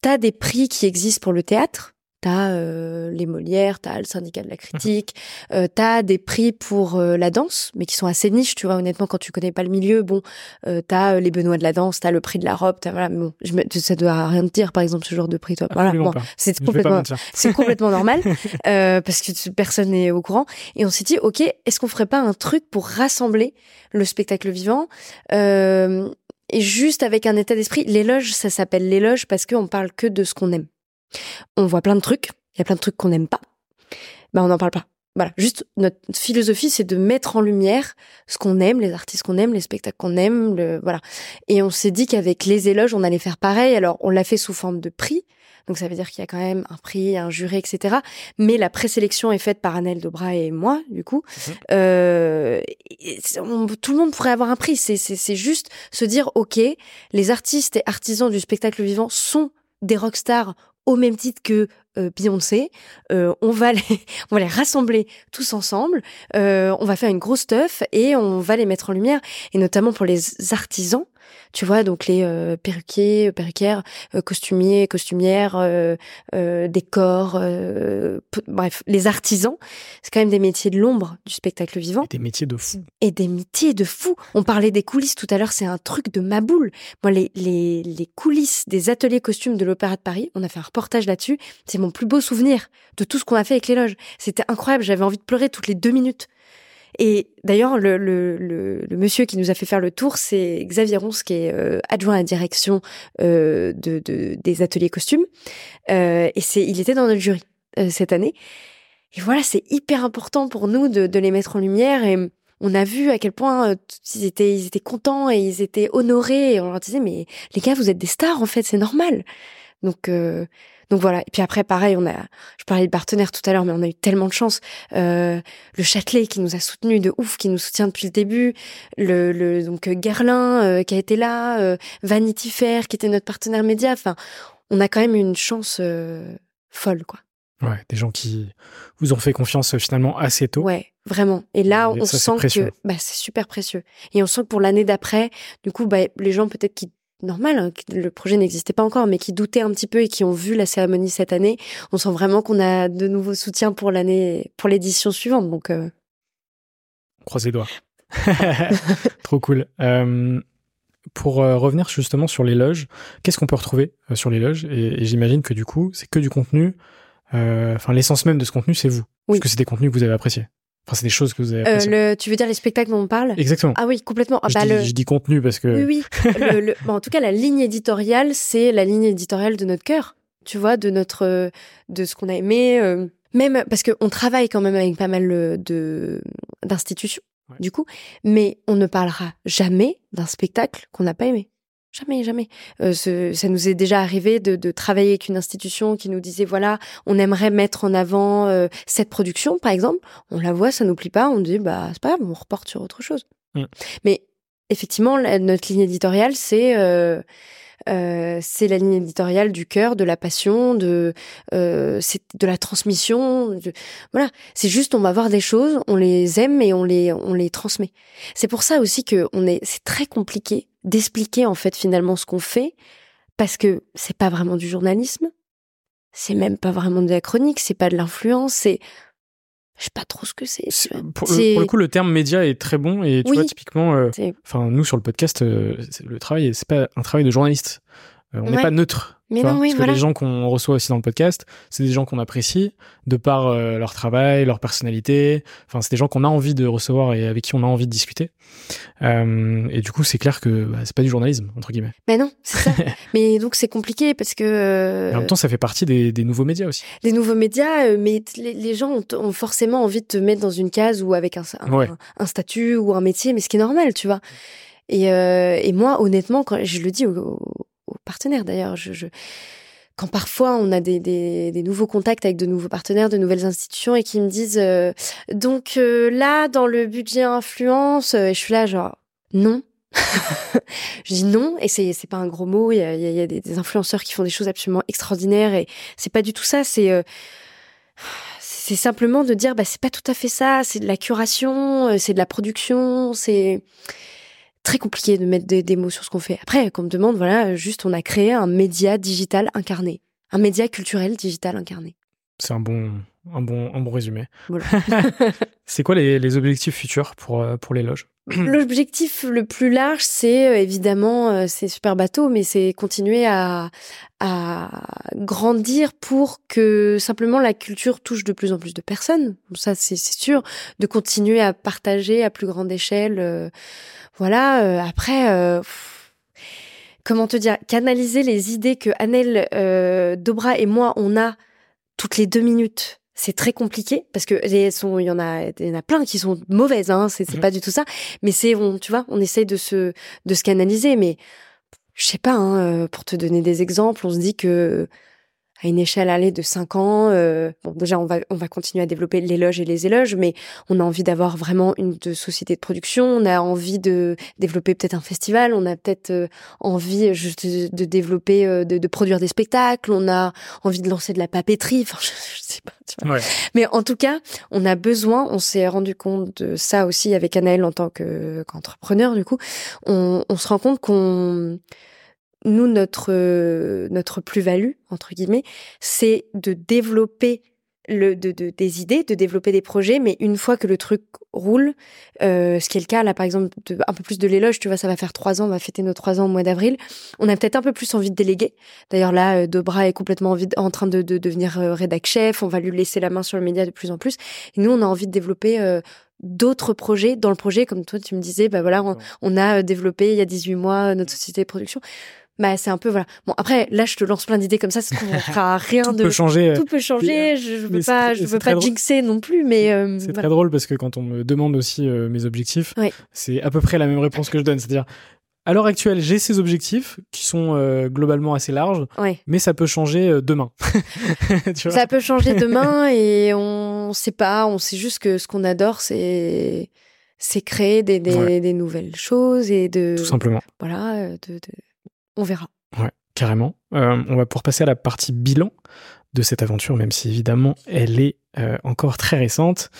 t'as des prix qui existent pour le théâtre T'as euh, les Molières, t'as le syndicat de la critique, euh, t'as des prix pour euh, la danse, mais qui sont assez niches, tu vois. Honnêtement, quand tu connais pas le milieu, bon, euh, t'as les Benoît de la danse, t'as le prix de la robe, t'as voilà. bon, je me, ça doit rien te dire, par exemple, ce genre de prix, toi. voilà, bon, c'est complètement, c'est complètement normal parce que personne n'est au courant. Et on s'est dit, ok, est-ce qu'on ferait pas un truc pour rassembler le spectacle vivant et juste avec un état d'esprit? L'éloge, ça s'appelle l'éloge parce qu'on parle que de ce qu'on aime on voit plein de trucs, il y a plein de trucs qu'on n'aime pas, ben on n'en parle pas. voilà, juste notre philosophie, c'est de mettre en lumière ce qu'on aime, les artistes qu'on aime, les spectacles qu'on aime, le, voilà. Et on s'est dit qu'avec les éloges, on allait faire pareil. Alors, on l'a fait sous forme de prix. Donc, ça veut dire qu'il y a quand même un prix, un jury, etc. Mais la présélection est faite par Annelle Dobra et moi, du coup. Mhm. Euh, tout le monde pourrait avoir un prix. C'est juste se dire, OK, les artistes et artisans du spectacle vivant sont des rockstars au même titre que euh, Beyoncé. Euh, on va les, on va les rassembler tous ensemble. Euh, on va faire une grosse stuff et on va les mettre en lumière. Et notamment pour les artisans, tu vois, donc les euh, perruquiers, perruquières, euh, costumiers, costumières, euh, décors, bref, les artisans, c'est quand même des métiers de l'ombre du spectacle vivant. Et des métiers de fou. Et des métiers de fou. On parlait des coulisses tout à l'heure, c'est un truc de ma boule. Moi, les, les, les coulisses des ateliers costumes de l'Opéra de Paris, on a fait un reportage là-dessus. C'est mon plus beau souvenir de tout ce qu'on a fait avec les loges. C'était incroyable, j'avais envie de pleurer toutes les deux minutes. Et d'ailleurs, le, monsieur qui nous a fait faire le tour, c'est Xavier Ronce, qui est euh, adjoint à la direction euh, de, de, des ateliers costumes. Euh, et il était dans notre jury cette année. Et voilà, c'est hyper important pour nous de, les mettre en lumière. Et on a vu à quel point ils étaient, ils étaient contents et ils étaient honorés. Et on leur disait, mais les gars, vous êtes des stars, en fait, c'est normal. Donc, donc voilà. Et puis après, pareil, on a, je parlais de partenaires tout à l'heure, mais on a eu tellement de chance. Euh, le Châtelet qui nous a soutenu de ouf, qui nous soutient depuis le début. Le, le donc Guerlain euh, qui a été là, euh, Vanity Fair qui était notre partenaire média. Enfin, on a quand même une chance euh, folle, quoi. Ouais, des gens qui vous ont fait confiance euh, finalement assez tôt. Ouais, vraiment. Et là, on ça, sent que bah, c'est super précieux. Et on sent que pour l'année d'après, du coup, bah, les gens peut-être qui normal, hein, le projet n'existait pas encore, mais qui doutaient un petit peu et qui ont vu la cérémonie cette année, on sent vraiment qu'on a de nouveaux soutiens pour l'année, pour l'édition suivante. Donc, euh... croise les doigts. Trop cool. Euh, pour euh, revenir justement sur les loges, qu'est-ce qu'on peut retrouver sur les loges? Et, et j'imagine que du coup, c'est que du contenu. Enfin, l'essence même de ce contenu, c'est vous, Oui. parce que c'est des contenus que vous avez appréciés. Enfin, c'est des choses que vous avez Euh, le, tu veux dire les spectacles dont on parle? Exactement. Ah oui, complètement. Ah, je, bah, dis, le... je dis contenu parce que. Oui, oui. le, le- bon, en tout cas, la ligne éditoriale, c'est la ligne éditoriale de notre cœur. Tu vois, de notre, euh, de ce qu'on a aimé. euh, même parce qu'on travaille quand même avec pas mal euh, de d'institutions, Ouais. du coup. Mais on ne parlera jamais d'un spectacle qu'on n'a pas aimé. Jamais, jamais. Euh, ce- ça nous est déjà arrivé de, de travailler avec une institution qui nous disait voilà, on aimerait mettre en avant euh, cette production, par exemple. On la voit, ça nous plaît pas, on dit bah c'est pas grave, on reporte sur autre chose. Mais effectivement, la- notre ligne éditoriale, c'est euh, c'est la ligne éditoriale du cœur, de la passion, de c'est de la transmission. de- voilà, c'est juste on va voir des choses, on les aime et on les on les transmet. C'est pour ça aussi que on est c'est très compliqué d'expliquer en fait finalement ce qu'on fait parce que c'est pas vraiment du journalisme, c'est même pas vraiment de la chronique, c'est pas de l'influence, c'est je sais pas trop ce que c'est. Pour, pour le coup, le terme média est très bon et tu Oui. vois typiquement, euh, enfin nous sur le podcast, euh, le travail, c'est pas un travail de journaliste. Euh, on n'est Ouais. pas neutre. Mais vois, non, oui, parce que les gens qu'on reçoit aussi dans le podcast, c'est des gens qu'on apprécie de par euh, leur travail, leur personnalité. Enfin, c'est des gens qu'on a envie de recevoir et avec qui on a envie de discuter. Euh, et du coup, c'est clair que bah, c'est pas du journalisme entre guillemets. Mais non, c'est ça. Mais donc c'est compliqué parce que euh, en même temps, ça fait partie des, des nouveaux médias aussi. les nouveaux médias, euh, mais les, les gens ont, ont forcément envie de te mettre dans une case ou avec un, un, Ouais. un- un statut ou un métier, mais ce qui est normal, tu vois. Et, euh, et moi, honnêtement, quand je le dis aux, partenaires d'ailleurs, je, quand parfois on a des, nouveaux contacts avec de nouveaux partenaires, de nouvelles institutions et qui me disent euh, donc euh, là dans le budget influence, euh, et je suis là genre non. je dis non et c'est c'est pas un gros mot. Il y a, des, influenceurs qui font des choses absolument extraordinaires et c'est pas du tout ça. C'est c'est simplement de dire bah c'est pas tout à fait ça. C'est de la curation, c'est de la production, c'est très compliqué de mettre des, des mots sur ce qu'on fait. Après, qu'on me demande, voilà, juste on a créé un média digital incarné, un média culturel digital incarné. C'est un bon, un bon, un bon résumé. Voilà. c'est quoi les, les objectifs futurs pour, euh, pour les loges L'objectif le plus large, c'est euh, évidemment, euh, c'est super bateau, mais c'est continuer à, grandir pour que simplement la culture touche de plus en plus de personnes. Ça, c'est sûr. De continuer à partager à plus grande échelle. euh, voilà. après, comment te dire, canaliser les idées que Annelle, Dobra et moi, on a toutes les deux minutes. C'est très compliqué parce que il y en a, il y en a plein qui sont mauvaises. Hein, c'est mmh. pas du tout ça. Mais c'est, on, tu vois, on essaye de se, de se canaliser. Mais je sais pas. Hein, pour te donner des exemples, on se dit que à une échelle allée de 5 ans. Euh, bon, déjà, on va, on va continuer à développer l'éloge et les éloges, mais on a envie d'avoir vraiment une de société de production. On a envie de développer peut-être un festival. On a peut-être euh, envie juste de, de développer, euh, de, de, produire des spectacles. On a envie de lancer de la papeterie. Enfin, je, sais pas. Tu vois. Ouais. Mais en tout cas, on a besoin. On s'est rendu compte de ça aussi avec Anaël en tant que qu'entrepreneur. Du coup, on, on se rend compte qu'on nous, notre, notre plus-value, entre guillemets, c'est de développer le, de, de, des idées, de développer des projets, mais une fois que le truc roule, euh, ce qui est le cas là, par exemple, de, un peu plus de l'éloge, tu vois, ça va faire trois ans, on va fêter nos trois ans au mois d'avril. On a peut-être un peu plus envie de déléguer. D'ailleurs là, euh, Dobra est complètement envie, en train de, de devenir euh, rédac chef. On va lui laisser la main sur le média de plus en plus. Et nous, on a envie de développer euh, d'autres projets dans le projet, comme toi tu me disais, bah voilà, on, on a développé il y a 18 mois notre société de production bah c'est un peu voilà. Bon après là je te lance plein d'idées comme ça ça ne fera rien tout de peut changer tout peut changer je, je veux pas je veux pas jinxer non plus mais euh, c'est très drôle parce que quand on me demande aussi euh, mes objectifs c'est à peu près la même réponse que je donne. C'est-à-dire à l'heure actuelle, j'ai ces objectifs qui sont euh, globalement assez larges, mais ça peut changer demain. tu vois? ça peut changer demain et on sait pas, on sait juste que ce qu'on adore, c'est c'est créer des, des, des, nouvelles choses et de tout simplement. Voilà, de, de on verra. Ouais, carrément. Euh, on va pouvoir passer à la partie bilan de cette aventure, même si évidemment elle est euh, encore très récente.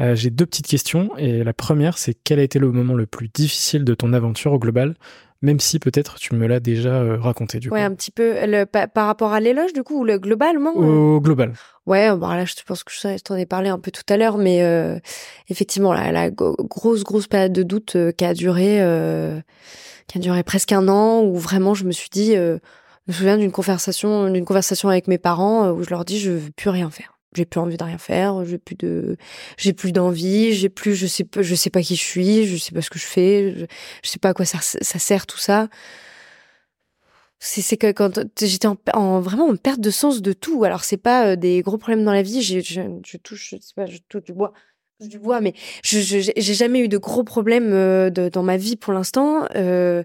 Euh, j'ai deux petites questions et la première c'est quel a été le moment le plus difficile de ton aventure au global? Même si peut-être tu me l'as déjà raconté du ouais, un petit peu. par, rapport à l'éloge, du coup, ou le globalement Au global. Ouais, bon, là, je pense que je t'en ai parlé un peu tout à l'heure, mais effectivement, la, la, grosse, grosse période de doute qui a duré qui a duré presque un an où vraiment je me suis dit, euh, je me souviens d'une conversation, d'une conversation avec mes parents euh, où je leur dis je veux plus rien faire. J'ai plus envie de rien faire, j'ai plus de, j'ai plus d'envie, j'ai plus, je sais pas, je sais pas qui je suis, je sais pas ce que je fais, je, sais pas à quoi ça, sert tout ça. C'est, que quand j'étais en, en, vraiment en perte de sens de tout. Alors c'est pas euh, des gros problèmes dans la vie, je, je touche, je sais pas, je touche du bois du bois, mais je j'ai jamais eu de gros problèmes euh, dans ma vie pour l'instant. Euh,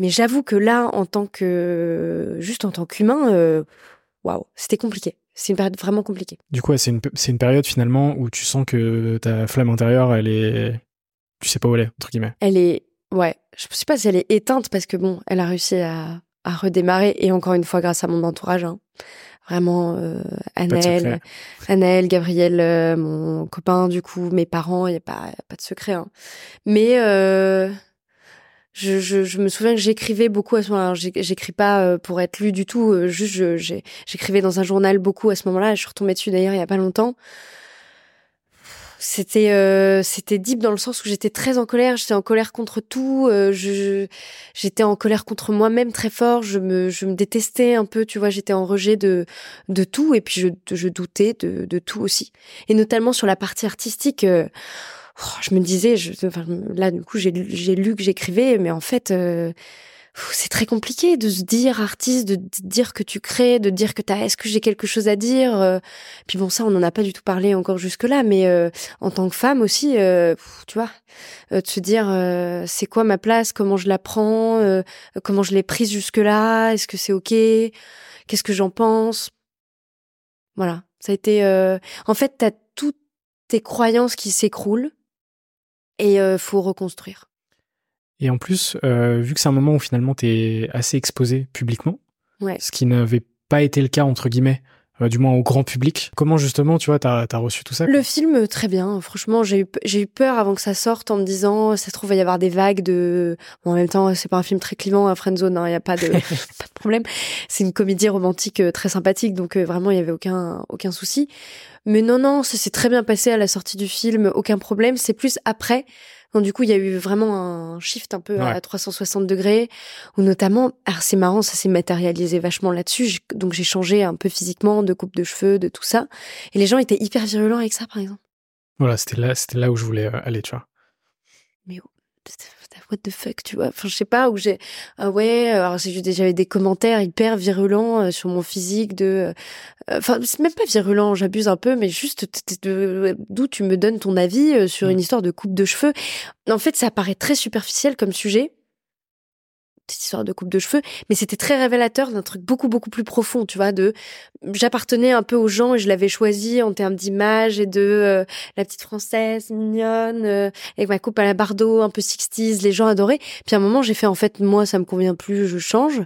mais j'avoue que là, en tant que juste en tant qu'humain, waouh, c'était compliqué. C'est une période vraiment compliquée. Du coup, c'est une une période finalement où tu sens que ta flamme intérieure, elle est, tu sais pas où elle est entre guillemets. Elle est, ouais, je sais pas si elle est éteinte parce que bon, elle a réussi à à redémarrer et encore une fois grâce à mon entourage. Hein vraiment euh, Anaël, Anaël, Gabriel, euh, mon copain du coup, mes parents, il y a pas pas de secret. Hein. Mais euh, je, je, je, me souviens que j'écrivais beaucoup à ce moment-là. J'écris pas euh, pour être lu du tout. Euh, juste, j'écrivais dans un journal beaucoup à ce moment-là. Je suis retombée dessus d'ailleurs il y a pas longtemps c'était euh, c'était deep dans le sens où j'étais très en colère j'étais en colère contre tout euh, j'étais en colère contre moi-même très fort je me je me détestais un peu tu vois j'étais en rejet de de tout et puis je je doutais de de tout aussi et notamment sur la partie artistique oh, je me disais je enfin, là du coup j'ai lu que j'écrivais mais en fait euh, c'est très compliqué de se dire artiste, de dire que tu crées, de dire que t'as est-ce que j'ai quelque chose à dire. Euh. Puis bon, ça, on n'en a pas du tout parlé encore jusque-là, mais euh, en tant que femme aussi, euh, tu vois, de se dire c'est quoi ma place, comment je la prends, comment je l'ai prise jusque-là, est-ce que c'est ok, qu'est-ce que j'en pense. Voilà, ça a été. En fait, t'as toutes tes croyances qui s'écroulent et faut reconstruire. Et en plus, euh, vu que c'est un moment où finalement tu es assez exposé publiquement, ce qui n'avait pas été le cas, entre guillemets, euh, du moins au grand public, comment justement, tu vois, t'as as reçu tout ça Le film, euh, très bien. Franchement, j'ai eu, j'ai eu peur avant que ça sorte en me disant, ça se trouve, il va y avoir des vagues de... Bon, en même temps, c'est pas un film très clivant, à Friendzone, il hein, n'y a pas de, pas de problème. C'est une comédie romantique très sympathique, donc vraiment, il y avait aucun, aucun souci. Mais non, non, ça s'est très bien passé à la sortie du film, aucun problème. C'est plus après donc du coup, il y a eu vraiment un shift un peu à 360 degrés, où notamment, alors c'est marrant, ça s'est matérialisé vachement là-dessus. Donc j'ai changé un peu physiquement, de coupe de cheveux, de tout ça. Et les gens étaient hyper virulents avec ça, par exemple. Voilà, c'était là, c'était là où je voulais euh, aller, tu vois. Mais what the fuck, tu vois. Enfin, je sais pas, où j'ai, ah ouais, alors j'avais des commentaires hyper virulents euh, sur mon physique de, euh, enfin, c'est même pas virulent, j'abuse un peu, mais juste d'où tu me donnes ton avis euh, sur une histoire de coupe de cheveux. En fait, ça paraît très superficiel comme sujet cette histoire de coupe de cheveux, mais c'était très révélateur d'un truc beaucoup beaucoup plus profond, tu vois, de j'appartenais un peu aux gens et je l'avais choisi en termes d'image et de euh, la petite française mignonne euh, avec ma coupe à la bardeau, un peu 60 les gens adoraient. Puis à un moment, j'ai fait en fait moi ça me convient plus, je change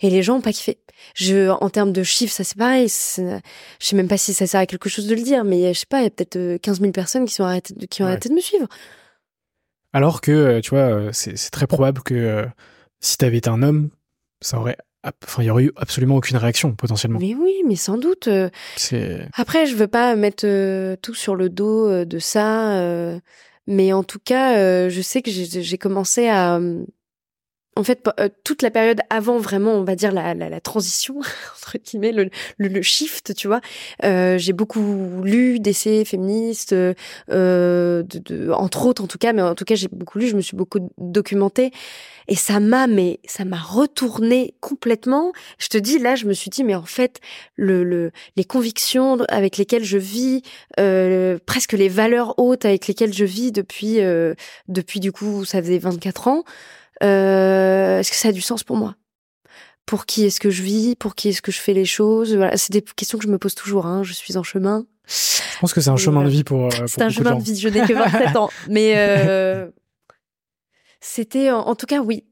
et les gens ont pas kiffé. Je en termes de chiffres, ça c'est pareil, je sais même pas si ça sert à quelque chose de le dire, mais je sais pas, il y a peut-être 15 euh, 000 personnes qui sont arrêtées qui ont arrêté de me suivre. Alors que tu vois, c'est très probable que si t'avais été un homme, ça aurait Enfin, il y aurait eu absolument aucune réaction potentiellement. Mais oui, mais sans doute. Euh. Après, je veux pas mettre euh, tout sur le dos euh, de ça, mais en tout cas, je sais que j'ai commencé à en fait, euh, toute la période avant vraiment, on va dire la, transition entre guillemets, le, shift, tu vois. Euh, j'ai beaucoup lu d'essais féministes, euh, entre autres en tout cas, mais en tout cas j'ai beaucoup lu, je me suis beaucoup documentée et ça m'a, mais ça m'a retourné complètement. Je te dis là, je me suis dit mais en fait, le, le les convictions avec lesquelles je vis, presque les valeurs hautes avec lesquelles je vis depuis depuis du coup ça faisait 24 ans. Euh, est-ce que ça a du sens pour moi? Pour qui est-ce que je vis? Pour qui est-ce que je fais les choses? Voilà, c'est des questions que je me pose toujours. Hein. Je suis en chemin. Je pense que c'est un chemin de vie pour. Euh, c'est un chemin de, vie. Je n'ai que 27 ans, mais euh, c'était en, tout cas oui.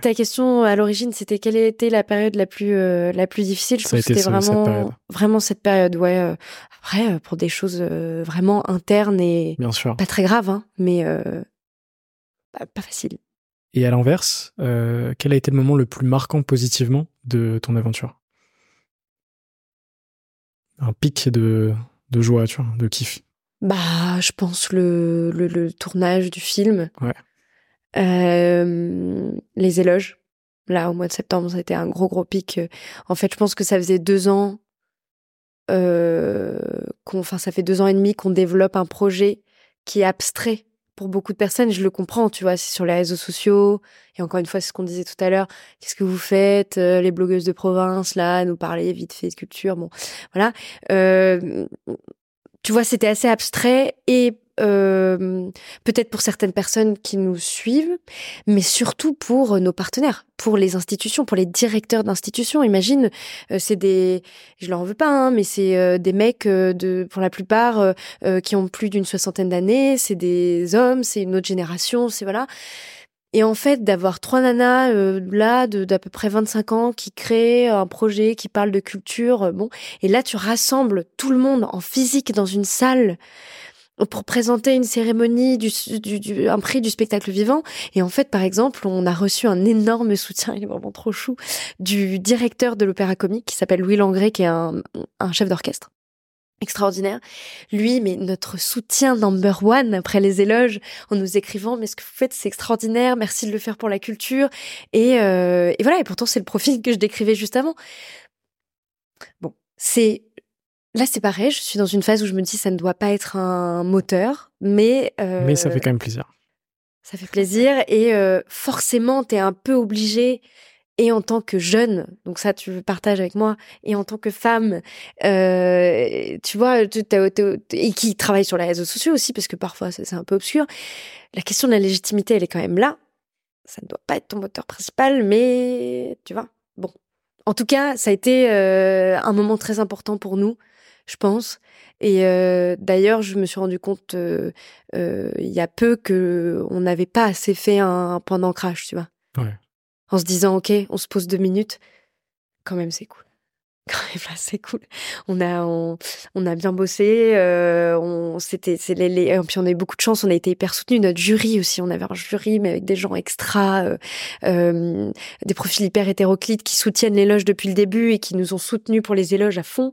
Ta question à l'origine, c'était quelle était la période la plus la plus difficile? Je pense que c'était vraiment cette vraiment cette période. Ouais. après, pour des choses vraiment internes et Bien sûr. pas très graves, hein, mais pas facile. Et à l'inverse, euh, quel a été le moment le plus marquant positivement de ton aventure? Un pic de, de joie, tu vois, de kiff. Bah, je pense le, le, tournage du film. Ouais. Euh, les éloges. Là, au mois de septembre, ça a été un gros, gros pic. En fait, je pense que ça faisait deux ans, euh, qu'on, enfin, ça fait deux ans et demi qu'on développe un projet qui est abstrait pour beaucoup de personnes, je le comprends, tu vois, c'est sur les réseaux sociaux. Et encore une fois, c'est ce qu'on disait tout à l'heure. Qu'est-ce que vous faites, euh, les blogueuses de province, là, nous parler vite fait de culture, bon, voilà. Euh, tu vois, c'était assez abstrait et euh, peut-être pour certaines personnes qui nous suivent, mais surtout pour nos partenaires, pour les institutions, pour les directeurs d'institutions. Imagine, euh, c'est des, je leur en veux pas, hein, mais c'est euh, des mecs de, pour la plupart, qui ont plus d'une soixantaine d'années. C'est des hommes, c'est une autre génération, c'est voilà. Et en fait, d'avoir trois nanas là d'à peu près 25 ans qui créent un projet qui parle de culture, bon, et là tu rassembles tout le monde en physique dans une salle pour présenter une cérémonie, du, du, un prix du spectacle vivant. Et en fait, par exemple, on a reçu un énorme soutien, il est vraiment trop chou, du directeur de l'Opéra Comique qui s'appelle Louis Langré, qui est un, un chef d'orchestre extraordinaire. Lui, mais notre soutien number one après les éloges en nous écrivant, mais ce que vous faites, c'est extraordinaire, merci de le faire pour la culture. Et, euh, et voilà, et pourtant, c'est le profil que je décrivais juste avant. Bon, c'est Là, c'est pareil, je suis dans une phase où je me dis ça ne doit pas être un moteur, mais... Euh, mais ça fait quand même plaisir. Ça fait plaisir et euh, forcément, tu es un peu obligé, et en tant que jeune, donc ça tu le partages avec moi, et en tant que femme, euh, tu vois, et qui travaille sur les réseaux sociaux aussi, parce que parfois c'est un peu obscur, la question de la légitimité, elle est quand même là. Ça ne doit pas être ton moteur principal, mais tu vois, bon. En tout cas, ça a été un moment très important pour nous je pense. Et euh, d'ailleurs, je me suis rendu compte euh, euh, il y a peu que on n'avait pas assez fait un, point d'ancrage, tu vois. En se disant, ok, on se pose deux minutes, quand même c'est cool. Quand même c'est cool. On a on, a bien bossé. on c'était c'est les, les, puis on a eu beaucoup de chance. On a été hyper soutenus. Notre jury aussi. On avait un jury mais avec des gens extra, des profils hyper hétéroclites qui soutiennent l'éloge depuis le début et qui nous ont soutenus pour les éloges à fond.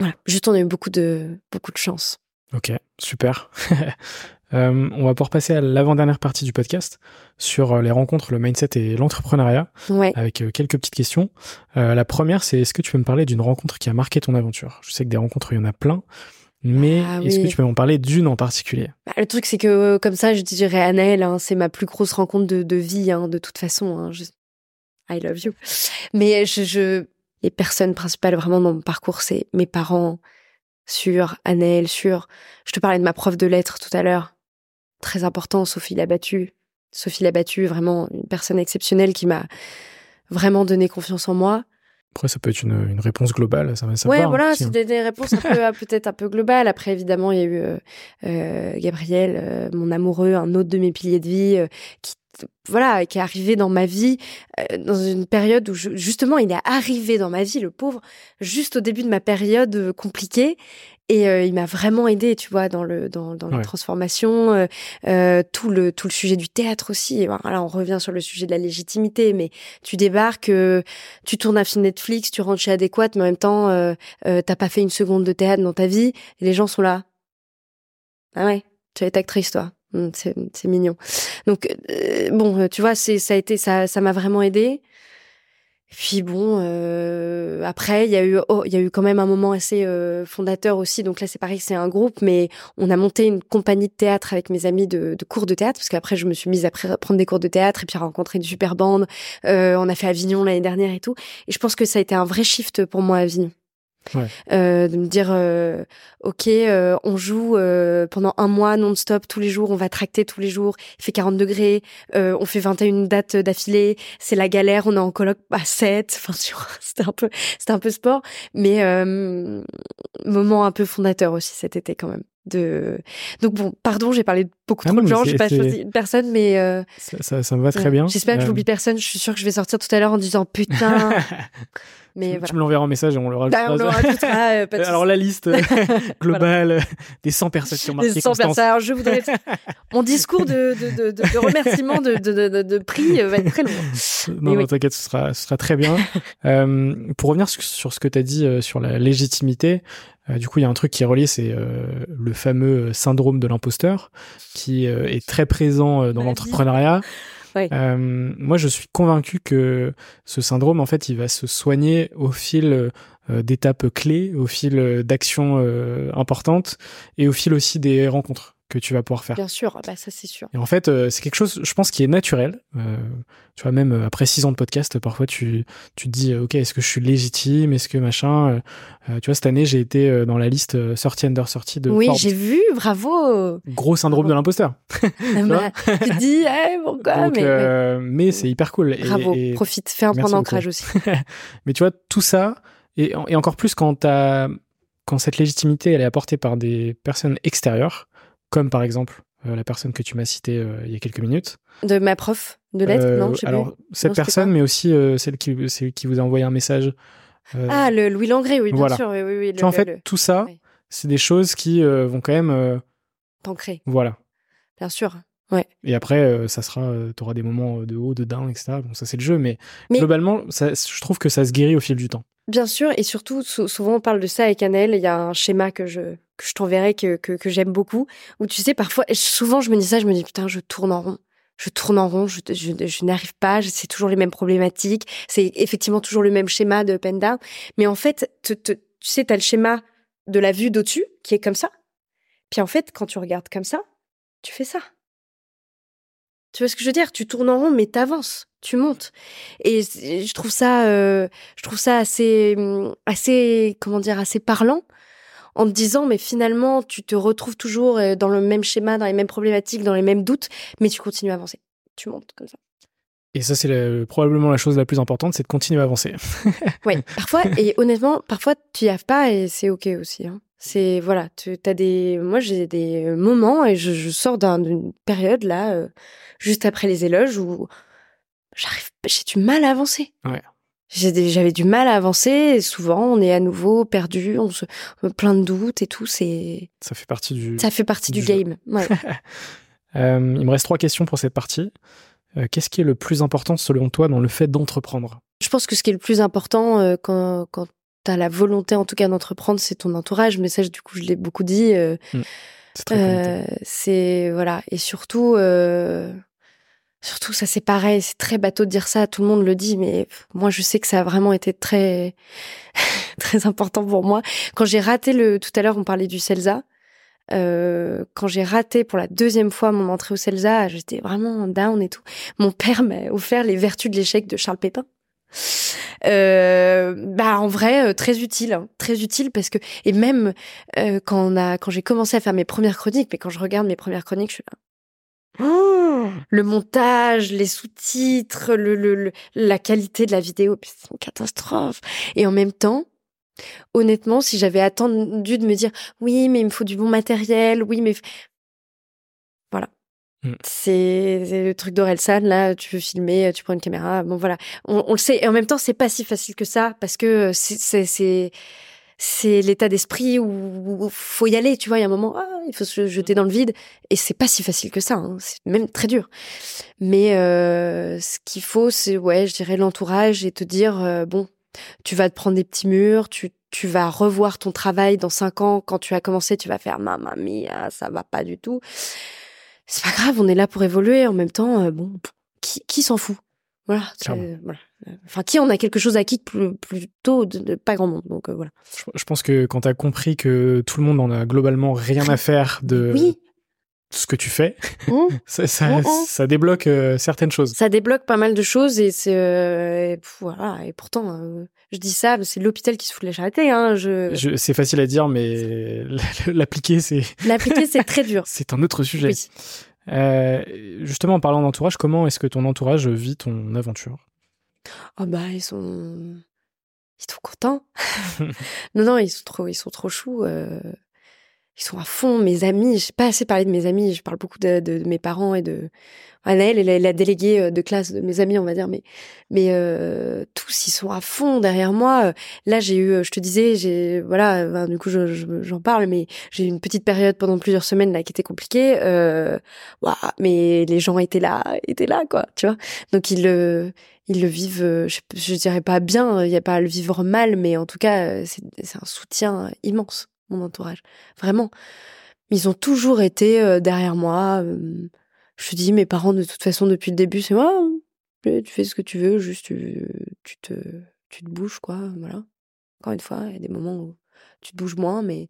Voilà, juste on a eu beaucoup de, beaucoup de chance. Ok, super. euh, on va pouvoir passer à l'avant-dernière partie du podcast sur euh, les rencontres, le mindset et l'entrepreneuriat, ouais. avec euh, quelques petites questions. Euh, la première, c'est est-ce que tu peux me parler d'une rencontre qui a marqué ton aventure? Je sais que des rencontres, il y en a plein, Mais Ah est-ce que tu peux m'en parler d'une en particulier? Bah, le truc, c'est que comme ça, je dirais Annelle, hein, c'est ma plus grosse rencontre de, de vie, hein, de toute façon. hein, je- I love you. Mais je, je... les personnes principales vraiment dans mon parcours, c'est mes parents, sur Annelle, sur. Je te parlais de ma prof de lettres tout à l'heure. Très important, Sophie Labattu. Sophie Labattu, vraiment une personne exceptionnelle qui m'a vraiment donné confiance en moi. Après, ça peut être une, une réponse globale, ça va ça ouais, hein, voilà, c'est des, des réponses un peu, peut-être un peu globales. Après, évidemment, il y a eu euh, euh, Gabriel, euh, mon amoureux, un autre de mes piliers de vie, euh, qui, voilà, qui est arrivé dans ma vie euh, dans une période où, je- justement, il est arrivé dans ma vie, le pauvre, juste au début de ma période euh, compliquée. Et euh, il m'a vraiment aidé, tu vois, dans le dans, dans la transformation, tout le tout le sujet du théâtre aussi. Voilà, on revient sur le sujet de la légitimité, mais tu débarques, tu tournes un film Netflix, tu rentres chez Adéquate, mais en même temps, t'as pas fait une seconde de théâtre dans ta vie, et les gens sont là. Ah ouais, tu es actrice, toi. Hum, c'est mignon. Donc euh, bon, euh, tu vois, c'est ça a été ça ça m'a vraiment aidé. Puis bon, euh, après il y a eu oh, il y a eu quand même un moment assez euh, fondateur aussi. Donc là c'est pareil, c'est un groupe, mais on a monté une compagnie de théâtre avec mes amis de, de cours de théâtre parce qu'après je me suis mise à pr- prendre des cours de théâtre et puis à rencontrer une super bande. Euh, on a fait Avignon l'année dernière et tout. Et je pense que ça a été un vrai shift pour moi Avignon. Ouais. Euh, de me dire euh, ok euh, on joue pendant un mois non-stop tous les jours on va tracter tous les jours il fait 40 degrés on fait 21 dates d'affilée c'est la galère on est en colloque à 7 enfin c'était un peu c'était un peu sport mais moment un peu fondateur aussi cet été quand même de donc bon pardon j'ai parlé de beaucoup Ah trop non, de gens j'ai pas choisi une personne mais euh, Ça, ça, ça me va très ouais. bien. j'espère que Euh, j'oublie personne je suis sûre que je vais sortir tout à l'heure en disant putain mais tu, voilà tu me l'enverras en message et on le Bah, on le rajoutera. euh, pas Alors la liste euh, globale euh, des 100 personnes qui ont marqué des 100 Constance. personnes. Alors, je voudrais mon discours de, de, de, de, de remerciement de, prix va être très long. Non, non, oui. t'inquiète, ce sera, ce sera très bien. Euh, pour revenir sur, sur ce que tu as dit euh, sur la légitimité, euh, du coup, il y a un truc qui est relié, c'est le fameux syndrome de l'imposteur, qui est très présent dans Maladie. l'entrepreneuriat. Euh, moi, je suis convaincu que ce syndrome, en fait, il va se soigner au fil euh, d'étapes clés, au fil euh, d'actions importantes et au fil aussi des rencontres que tu vas pouvoir faire. Bien sûr, ah bah, ça c'est sûr. Et en fait, euh, c'est quelque chose, je pense, qui est naturel. Euh, tu vois, même euh, après six ans de podcast, parfois tu, tu te dis, ok, est-ce que je suis légitime? Est-ce que machin euh, Tu vois, cette année, j'ai été dans la liste 30 under 30 de Oui, j'ai vu, bravo. Gros syndrome Bravo. de l'imposteur. Ah bah, tu te dis, eh, pourquoi? Donc, mais, mais c'est hyper cool. Bravo, et- profite, fais un point d'ancrage aussi. mais tu vois, tout ça, et, et encore plus quand, t'as- quand cette légitimité, elle est apportée par des personnes extérieures, comme par exemple euh, la personne que tu m'as citée euh, il y a quelques minutes. De ma prof de lettres, Euh, non, je sais alors, plus. cette Non, personne, mais aussi celle, qui, celle qui vous a envoyé un message. Ah, le Louis Langré, oui, bien voilà. sûr, oui, oui, oui. tu vois, en le- fait, le- tout ça, ouais. c'est des choses qui vont quand même. T'ancrer, voilà. bien sûr. Et après, ça sera, tu auras des moments de haut, de down, etc. Bon, ça, c'est le jeu, mais, Mais- globalement, ça, je trouve que ça se guérit au fil du temps. Bien sûr, et surtout, sou- souvent on parle de ça avec Annelle. Il y a un schéma que je que je t'enverrai que que, que j'aime beaucoup. Où tu sais, parfois, souvent je me dis ça, je me dis putain, je tourne en rond. Je tourne en rond, je, je, n'arrive pas, c'est toujours les mêmes problématiques, c'est effectivement toujours le même schéma de Penda. Mais en fait, tu sais, tu as le schéma de la vue d'au-dessus qui est comme ça. Puis en fait, quand tu regardes comme ça, tu fais ça. Tu vois ce que je veux dire? Tu tournes en rond, mais t'avances, tu montes. Et je trouve ça, euh, je trouve ça assez, hum, assez, comment dire, assez parlant, en te disant, mais finalement, tu te retrouves toujours euh, dans le même schéma, dans les mêmes problématiques, dans les mêmes doutes, mais tu continues à avancer. Tu montes comme ça. Et ça, c'est probablement la chose la plus importante, c'est de continuer à avancer. Oui, parfois, et honnêtement, parfois, tu y arrives pas et c'est ok aussi. hein. C'est, voilà, tu as des. Moi, j'ai des moments et je, je sors d'un- d'une période là, euh, juste après les éloges, où j'arrive, j'ai du mal à avancer. Ouais. J'avais du mal à avancer. Et souvent, on est à nouveau perdu, on se, plein de doutes et tout. C'est, Ça fait partie du. ça fait partie Du game. Ouais. Euh, il me reste trois questions pour cette partie. Euh, Qu'est-ce qui est le plus important selon toi dans le fait d'entreprendre? Je pense que ce qui est le plus important euh, quand, quand tu as la volonté, en tout cas, d'entreprendre, c'est ton entourage. Mais ça, du coup, je l'ai beaucoup dit. euh, C'est connecté. Euh, c'est voilà et surtout euh, Surtout, ça c'est pareil, c'est très bateau de dire ça, tout le monde le dit, mais moi je sais que ça a vraiment été très, très important pour moi. Quand j'ai raté le, tout à l'heure on parlait du CELSA, quand j'ai raté pour la deuxième fois mon entrée au CELSA, j'étais vraiment down et tout. Mon père m'a offert les vertus de l'échec de Charles Pépin. Euh, bah en vrai euh, très utile hein, très utile parce que et même euh, quand on a quand j'ai commencé à faire mes premières chroniques mais quand je regarde mes premières chroniques je suis là Oh le montage, les sous-titres, le, le, la qualité de la vidéo, c'est une catastrophe. Et en même temps, honnêtement, si j'avais attendu de me dire oui, mais il me faut du bon matériel, oui, mais voilà. Mm. C'est le truc d'Orelsan, là, tu veux filmer, tu prends une caméra, bon voilà. On, le sait. Et en même temps, c'est pas si facile que ça parce que c'est c'est l'état d'esprit où, faut y aller, tu vois, il y a un moment, ah, il faut se jeter dans le vide, et c'est pas si facile que ça, hein. c'est même très dur. Mais euh, ce qu'il faut, c'est, ouais, je dirais l'entourage et te dire, euh, bon, tu vas te prendre des petits murs, tu, tu vas revoir ton travail dans cinq ans, quand tu as commencé, tu vas faire, mamma mia, ça va pas du tout. C'est pas grave, on est là pour évoluer, en même temps, euh, bon, qui, qui s'en fout? Voilà, voilà. Enfin, qui en a quelque chose à qui plutôt de, pas grand monde. Donc euh, voilà. Je, pense que quand tu as compris que tout le monde en a globalement rien à faire de ce que tu fais, mmh. ça, mmh, mmh. ça, débloque euh, certaines choses. Ça débloque pas mal de choses et c'est euh, voilà. Et pourtant, je dis ça, c'est l'hôpital qui se fout de la charité. Hein, je... c'est facile à dire, mais l'appliquer, c'est l'appliquer, c'est très dur. c'est un autre sujet. justement, en parlant d'entourage, comment est-ce que ton entourage vit ton aventure? Oh bah ils sont ils sont contents. non non, ils sont trop ils sont trop choux. Euh... Ils sont à fond. Mes amis, j'ai pas assez parlé de mes amis. Je parle beaucoup de, mes parents et de elle est la, déléguée euh, de classe de mes amis, on va dire. Mais mais euh, tous ils sont à fond derrière moi. Là j'ai eu, je te disais, j'ai voilà, du coup j'en je, parle, mais j'ai eu une petite période pendant plusieurs semaines là qui était compliquée. Euh, mais les gens étaient là, étaient là quoi, tu vois. Donc ils le ils le vivent, euh, je, je dirais pas bien, il y a pas à le vivre mal, mais en tout cas, euh, c'est un soutien immense, mon entourage. Vraiment. Ils ont toujours été euh, derrière moi. Je te dis, mes parents, de toute façon, depuis le début, c'est moi, tu fais ce que tu veux, juste tu, tu, te, tu te bouges, quoi. Voilà. Encore une fois, il y a des moments où tu te bouges moins, mais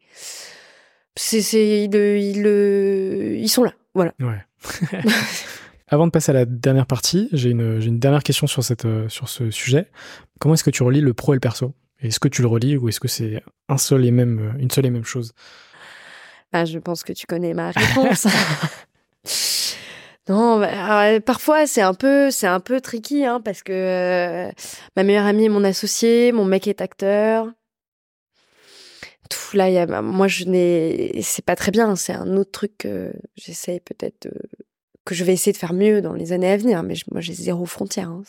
c'est, c'est, ils, ils, ils sont là. Voilà. Ouais. Avant de passer à la dernière partie, j'ai une, une, dernière question sur, cette, euh, sur ce sujet. Comment est-ce que tu relis le pro et le perso? Est-ce que tu le relis ou est-ce que c'est un seul et même, euh, une seule et même chose? Ah, Je pense que tu connais ma réponse. non, bah, parfois c'est un peu, c'est un peu tricky, hein, parce que euh, ma meilleure amie est mon associé, mon mec est acteur. Tout là, y a, moi je n'ai, c'est pas très bien. C'est un autre truc que j'essaye peut-être de que je vais essayer de faire mieux dans les années à venir. Mais moi, j'ai zéro frontière. Hein.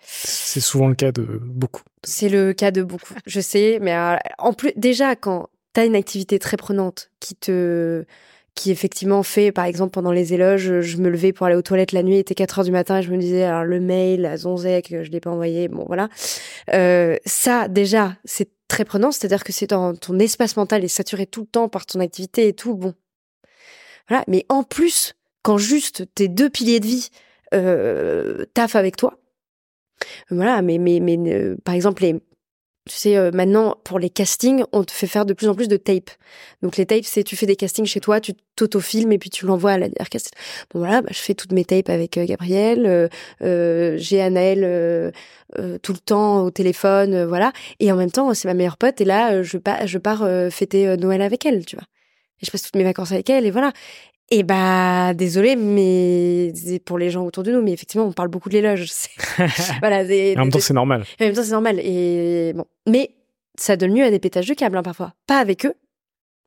C'est souvent le cas de beaucoup. C'est le cas de beaucoup. Je sais, mais euh, en plus, déjà, quand tu as une activité très prenante qui te qui effectivement fait, par exemple, pendant les éloges, je me levais pour aller aux toilettes la nuit, il était 4 heures du matin, et je me disais, alors le mail, la zonzec, je l'ai pas envoyé, bon voilà. Euh, ça, déjà, c'est très prenant, c'est-à-dire que c'est ton, ton espace mental est saturé tout le temps par ton activité et tout, bon. Voilà, mais en plus, quand juste tes deux piliers de vie euh, taffent avec toi. Voilà, mais mais mais euh, par exemple les tu sais, euh, maintenant, pour les castings, on te fait faire de plus en plus de tapes. Donc, les tapes, c'est tu fais des castings chez toi, tu t'autofilmes et puis tu l'envoies à la cast. Bon, voilà, bah, je fais toutes mes tapes avec euh, Gabriel. Euh, j'ai Anaël tout le temps au téléphone, voilà. Et en même temps, c'est ma meilleure pote. Et là, je, pars, je pars fêter Noël avec elle, tu vois. Et je passe toutes mes vacances avec elle, et voilà. Et bah désolé, mais pour les gens autour de nous, mais effectivement, on parle beaucoup de l'éloge. voilà. en même temps, c'est normal. En même temps, c'est normal. Et bon, mais ça donne lieu à des pétages de câbles hein, parfois. Pas avec eux.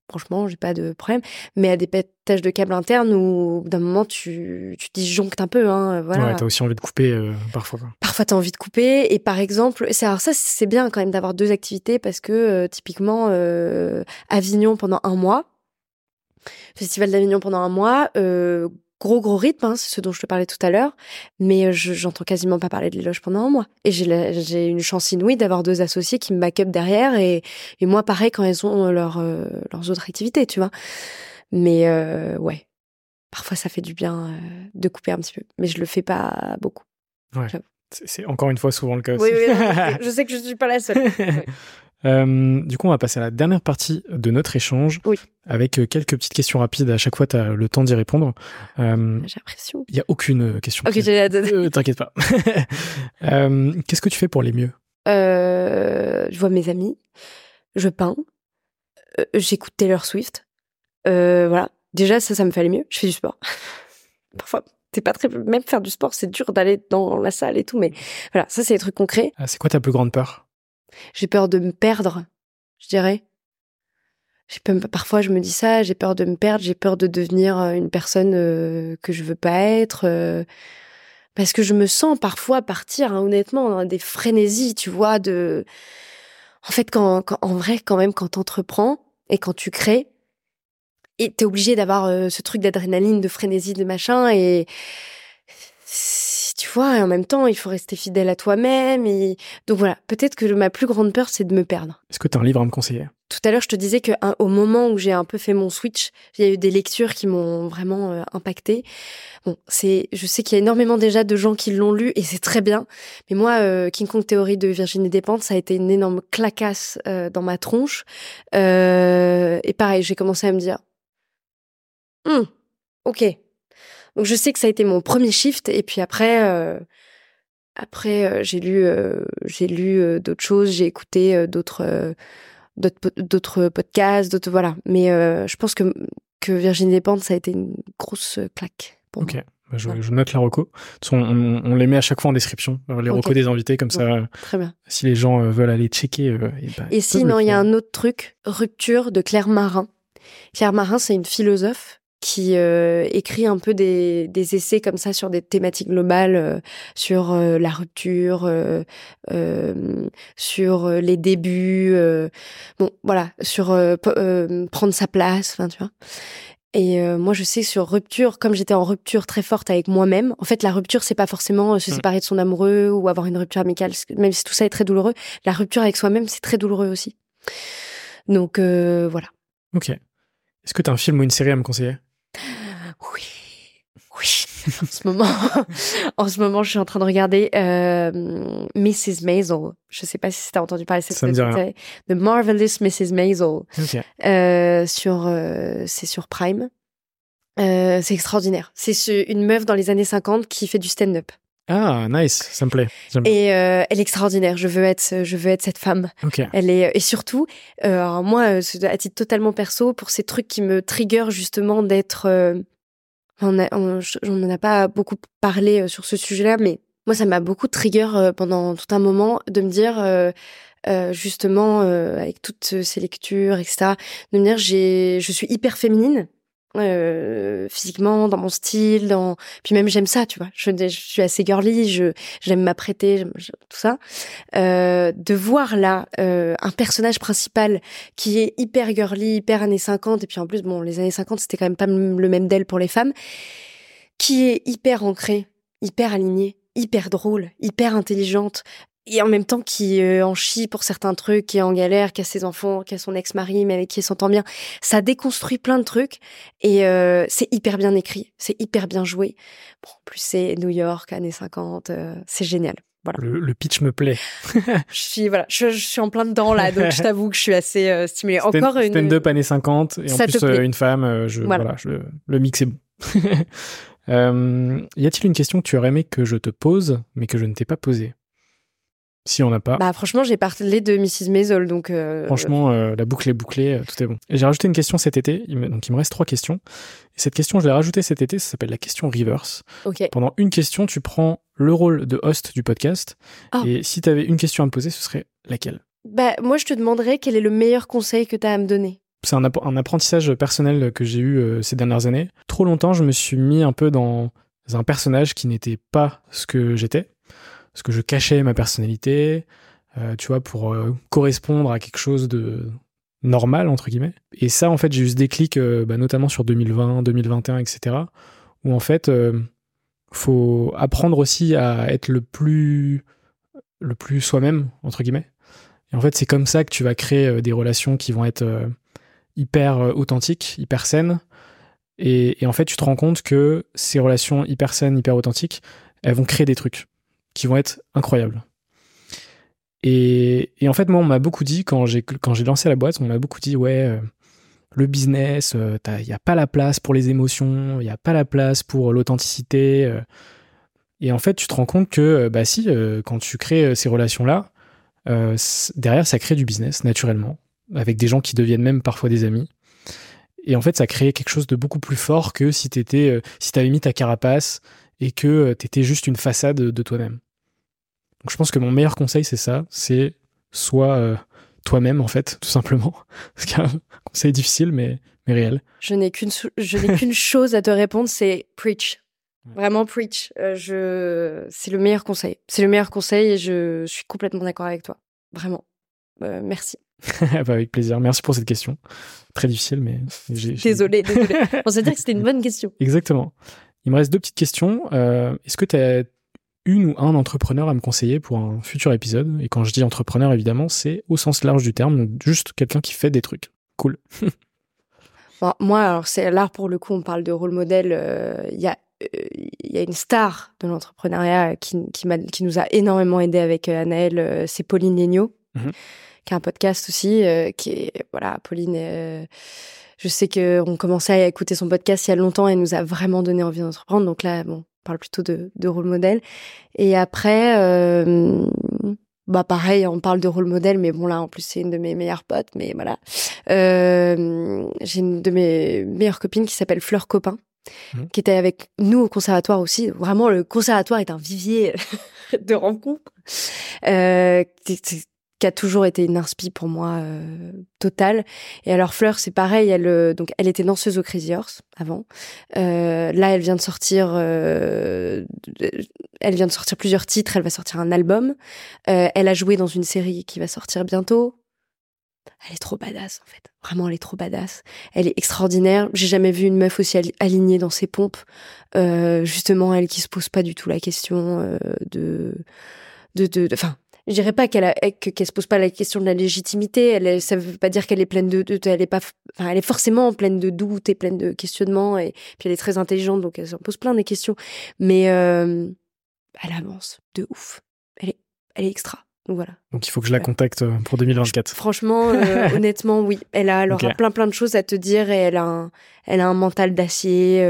Franchement, j'ai pas de problème, mais à des pétages de câbles internes où d'un moment tu tu disjonctes un peu. Hein, voilà. Ouais, t'as aussi envie de couper euh, parfois. Parfois, t'as envie de couper. Et par exemple, c'est alors ça, c'est bien quand même d'avoir deux activités parce que euh, typiquement euh, Avignon pendant un mois Festival d'Avignon pendant un mois. Euh, gros gros rythme, hein, c'est ce dont je te parlais tout à l'heure, mais euh, j'entends quasiment pas parler de l'éloge pendant un mois. Et j'ai une chance inouïe d'avoir deux associés qui me back up derrière et, et moi pareil quand elles ont leur, euh, leurs autres activités, tu vois. Mais ouais, parfois ça fait du bien de couper un petit peu, mais je le fais pas beaucoup. Ouais. C'est encore une fois souvent le cas aussi. Oui, oui, je sais que je suis pas la seule. Euh, du coup, on va passer à la dernière partie de notre échange oui. avec quelques petites questions rapides. À chaque fois, tu as le temps d'y répondre. Euh, J'ai l'impression. Il n'y a aucune question. Ok, euh, T'inquiète pas. euh, Qu'est-ce que tu fais pour les mieux? Je vois mes amis, je peins, j'écoute Taylor Swift. voilà. Déjà, ça, ça me fait aller mieux. Je fais du sport. Parfois, c'est pas très. Même faire du sport, c'est dur d'aller dans la salle et tout, mais voilà, ça, c'est des trucs concrets. Ah, c'est quoi ta plus grande peur? J'ai peur de me perdre, je dirais. Parfois, je me dis ça, j'ai peur de me perdre, j'ai peur de devenir euh, une personne euh, que je veux pas être. Euh, parce que je me sens parfois partir, hein, honnêtement, dans des frénésies, tu vois, de... En fait, quand, en vrai, quand même, quand t'entreprends et quand tu crées, et t'es obligé d'avoir ce truc d'adrénaline, de frénésie, de machin, et tu vois, et en même temps, il faut rester fidèle à toi-même. Et... Donc voilà, peut-être que ma plus grande peur, c'est de me perdre. Est-ce que tu as un livre à me conseiller? Tout à l'heure, je te disais que au moment où j'ai un peu fait mon switch, il y a eu des lectures qui m'ont vraiment euh, impacté. Bon, c'est, je sais qu'il y a énormément déjà de gens qui l'ont lu et c'est très bien. Mais moi, euh, King Kong Théorie de Virginie Despentes, ça a été une énorme clacasse euh, dans ma tronche. et pareil, j'ai commencé à me dire, hum, ok, donc je sais que ça a été mon premier shift et puis après euh, après euh, j'ai lu euh, j'ai lu d'autres choses, j'ai écouté d'autres d'autres podcasts, d'autres voilà. Mais je pense que que Virginie Despentes ça a été une grosse claque pour moi. Bah, je, je, note la reco. On, on, les met à chaque fois en description, les recos des invités, comme ça. Très bien. Si les gens veulent aller checker. et, bah, et sinon, il y a un autre truc, Rupture de Claire Marin. Claire Marin, c'est une philosophe qui euh, écrit un peu des, des, essais comme ça sur des thématiques globales, euh, sur euh, la rupture, sur les débuts, bon voilà, sur prendre sa place, enfin tu vois. Et moi, je sais sur rupture, comme j'étais en rupture très forte avec moi-même. En fait, la rupture, c'est pas forcément se mmh. séparer de son amoureux ou avoir une rupture amicale, même si tout ça est très douloureux. La rupture avec soi-même, c'est très douloureux aussi. Donc voilà. Ok. Est-ce que tu as un film ou une série à me conseiller? Oui, oui. en ce moment, en ce moment, je suis en train de regarder euh, Mrs. Maisel. Je sais pas si tu as entendu parler de cette série. The Marvelous Mrs. Maisel. Euh, sur, euh, c'est sur Prime. C'est extraordinaire. C'est une meuf dans les années 50 qui fait du stand-up. Ah, nice, ça me plaît. Et euh, elle est extraordinaire. Je veux être, je veux être cette femme. Okay. Elle est et surtout, euh, moi, à titre totalement perso, pour ces trucs qui me trigger justement d'être on n'en a pas beaucoup parlé euh, sur ce sujet-là, mais moi, ça m'a beaucoup trigger euh, pendant tout un moment de me dire, euh, justement, avec toutes ces lectures, etc., de me dire, j'ai, je suis hyper féminine, euh, physiquement, dans mon style, puis même j'aime ça, tu vois. Je, suis assez girly, je j'aime m'apprêter, tout ça. Euh, de voir là euh, un personnage principal qui est hyper girly, hyper années 50 et puis en plus bon, les années 50 c'était quand même pas le même d'elle pour les femmes, qui est hyper ancré, hyper aligné, hyper drôle, hyper intelligente, et en même temps qui euh, en chie pour certains trucs, qui est en galère, qui a ses enfants, qui a son ex-mari, mais avec qui s'entend bien. Ça déconstruit plein de trucs et euh, c'est hyper bien écrit, c'est hyper bien joué. Bon, en plus c'est New York, années 50, euh, c'est génial. Voilà. Le, pitch me plaît. je suis voilà, je, suis en plein dedans là, donc je t'avoue que je suis assez stimulée. Encore une stand-up années 50 et en plus une femme, je voilà, je, le mix est bon. y a-t-il une question que tu aurais aimé que je te pose, mais que je ne t'ai pas posée? Si on n'a pas. Bah franchement, j'ai parlé de Mrs. Maisel, donc. Euh, franchement, euh, la boucle est bouclée, euh, tout est bon. j'ai rajouté une question cet été, donc il me reste trois questions. Et cette question, je l'ai rajoutée cet été, ça s'appelle la question reverse. Ok. Pendant une question, tu prends le rôle de host du podcast. Ah. Et si tu avais une question à me poser, ce serait laquelle? Bah moi, je te demanderais quel est le meilleur conseil que tu as à me donner. C'est un, un, apprentissage personnel que j'ai eu ces dernières années. Trop longtemps, je me suis mis un peu dans un personnage qui n'était pas ce que j'étais parce que je cachais ma personnalité, euh, tu vois, pour euh, correspondre à quelque chose de normal, entre guillemets. Et ça, en fait, j'ai eu ce déclic, euh, bah, notamment sur 2020, 2021, etc., où en fait, faut apprendre aussi à être le plus, le plus soi-même, entre guillemets. Et en fait, c'est comme ça que tu vas créer des relations qui vont être hyper authentiques, hyper saines, Et, et, en fait, tu te rends compte que ces relations hyper saines, hyper authentiques, elles vont créer des trucs qui vont être incroyables. Et, en fait, moi, on m'a beaucoup dit, quand j'ai, quand j'ai lancé la boîte, on m'a beaucoup dit, ouais, euh, le business, il euh, n'y a pas la place pour les émotions, il n'y a pas la place pour l'authenticité. Euh. et en fait, tu te rends compte que, bah si, quand tu crées ces relations-là, derrière, ça crée du business, naturellement, avec des gens qui deviennent même parfois des amis. Et en fait, ça crée quelque chose de beaucoup plus fort que si tu si avais mis ta carapace et que tu étais juste une façade de toi-même. Donc je pense que mon meilleur conseil, c'est ça, c'est soit euh, toi-même, en fait, tout simplement. C'est un conseil difficile, mais, mais réel. Je n'ai qu'une, chose à te répondre, c'est preach. Vraiment preach. Euh, je, c'est le meilleur conseil. C'est le meilleur conseil et je suis complètement d'accord avec toi. Vraiment. Euh, merci. bah avec plaisir. Merci pour cette question. Très difficile, mais. Désolé, désolé. On s'est dit que c'était une bonne question. Exactement. Il me reste deux petites questions. Est-ce que tu as une ou un entrepreneur à me conseiller pour un futur épisode. Et quand je dis entrepreneur, évidemment, c'est au sens large du terme, donc juste quelqu'un qui fait des trucs. Cool. moi, alors c'est là pour le coup, on parle de rôle modèle. Euh, il y a il y a une star de l'entrepreneuriat qui, qui, nous a énormément aidé avec euh, Anaël, euh, c'est Pauline Legnaud, mhm. qui a un podcast aussi, qui est, voilà, Pauline, je sais qu'on commençait à écouter son podcast il y a longtemps, elle nous a vraiment donné envie d'entreprendre, donc là, bon, parle plutôt de, rôle modèle. Et après, euh, bah pareil, on parle de rôle modèle, mais bon là en plus c'est une de mes meilleures potes, mais voilà. Euh, j'ai une de mes meilleures copines qui s'appelle Fleur Copain, mmh. qui était avec nous au conservatoire aussi. Vraiment, le conservatoire est un vivier de rencontres. Euh, qui a toujours été une inspi pour moi euh, totale. Et alors Fleur, c'est pareil, elle euh, donc elle était danseuse au Crazy Horse avant. Euh, là, elle vient de sortir, euh, elle vient de sortir plusieurs titres. Elle va sortir un album. Euh, elle a joué dans une série qui va sortir bientôt. Elle est trop badass en fait. Vraiment, elle est trop badass. Elle est extraordinaire. J'ai jamais vu une meuf aussi alignée dans ses pompes. justement, elle qui se pose pas du tout la question de de de enfin je dirais pas qu'elle qu'elle se pose pas la question de la légitimité. Elle, ça veut pas dire qu'elle est pleine de, elle est pas, enfin, elle est forcément pleine de doutes et pleine de questionnements. Et puis elle est très intelligente, donc elle s'en pose plein de questions. Mais euh, elle avance de ouf. Elle est, elle est extra. Donc voilà. Donc il faut que je la contacte euh, pour 2024. Franchement, euh, honnêtement, oui. Elle a, alors plein plein de choses à te dire et elle a un, elle a un mental d'acier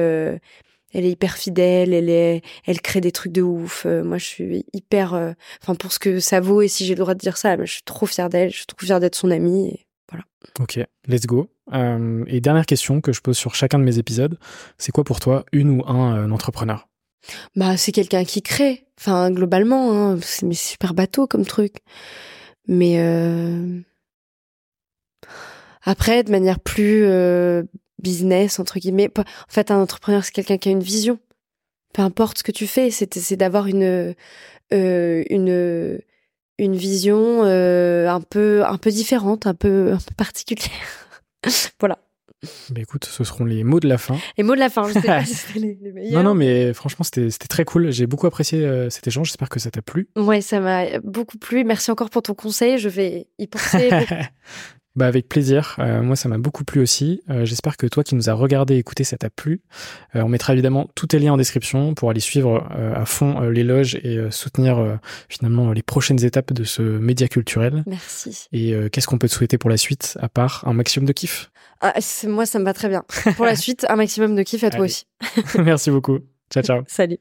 elle est hyper fidèle, elle est, elle crée des trucs de ouf. Euh, moi, je suis hyper, euh, enfin pour ce que ça vaut et si j'ai le droit de dire ça, je suis trop fière d'elle, je suis trop fière d'être son amie. Et voilà. Ok, let's go. Euh, et dernière question que je pose sur chacun de mes épisodes, c'est quoi pour toi une ou un entrepreneur? Bah, c'est quelqu'un qui crée. Enfin, globalement, hein, c'est super bateau comme truc. Mais après, de manière plus business entre guillemets. En fait, un entrepreneur c'est quelqu'un qui a une vision. Peu importe ce que tu fais, c'est d'avoir une euh, une une vision euh, un peu un peu différente, un peu un peu particulière. voilà. Bah écoute, ce seront les mots de la fin. Les mots de la fin, je sais pas si c'était les, meilleurs. Non, non, mais franchement, c'était très cool. J'ai beaucoup apprécié euh, cet échange. J'espère que ça t'a plu. Ouais, ça m'a beaucoup plu. Merci encore pour ton conseil. Je vais y penser. Bah avec plaisir. Euh, moi, ça m'a beaucoup plu aussi. Euh, j'espère que toi qui nous as regardé et écouté, ça t'a plu. Euh, on mettra évidemment tous tes liens en description pour aller suivre à fond les loges et soutenir finalement les prochaines étapes de ce média culturel. Merci. Et qu'est-ce qu'on peut te souhaiter pour la suite, à part un maximum de kiff? Ah, Moi, ça me va très bien. Pour la suite, un maximum de kiff à toi aussi. Merci beaucoup. Ciao, ciao. Salut.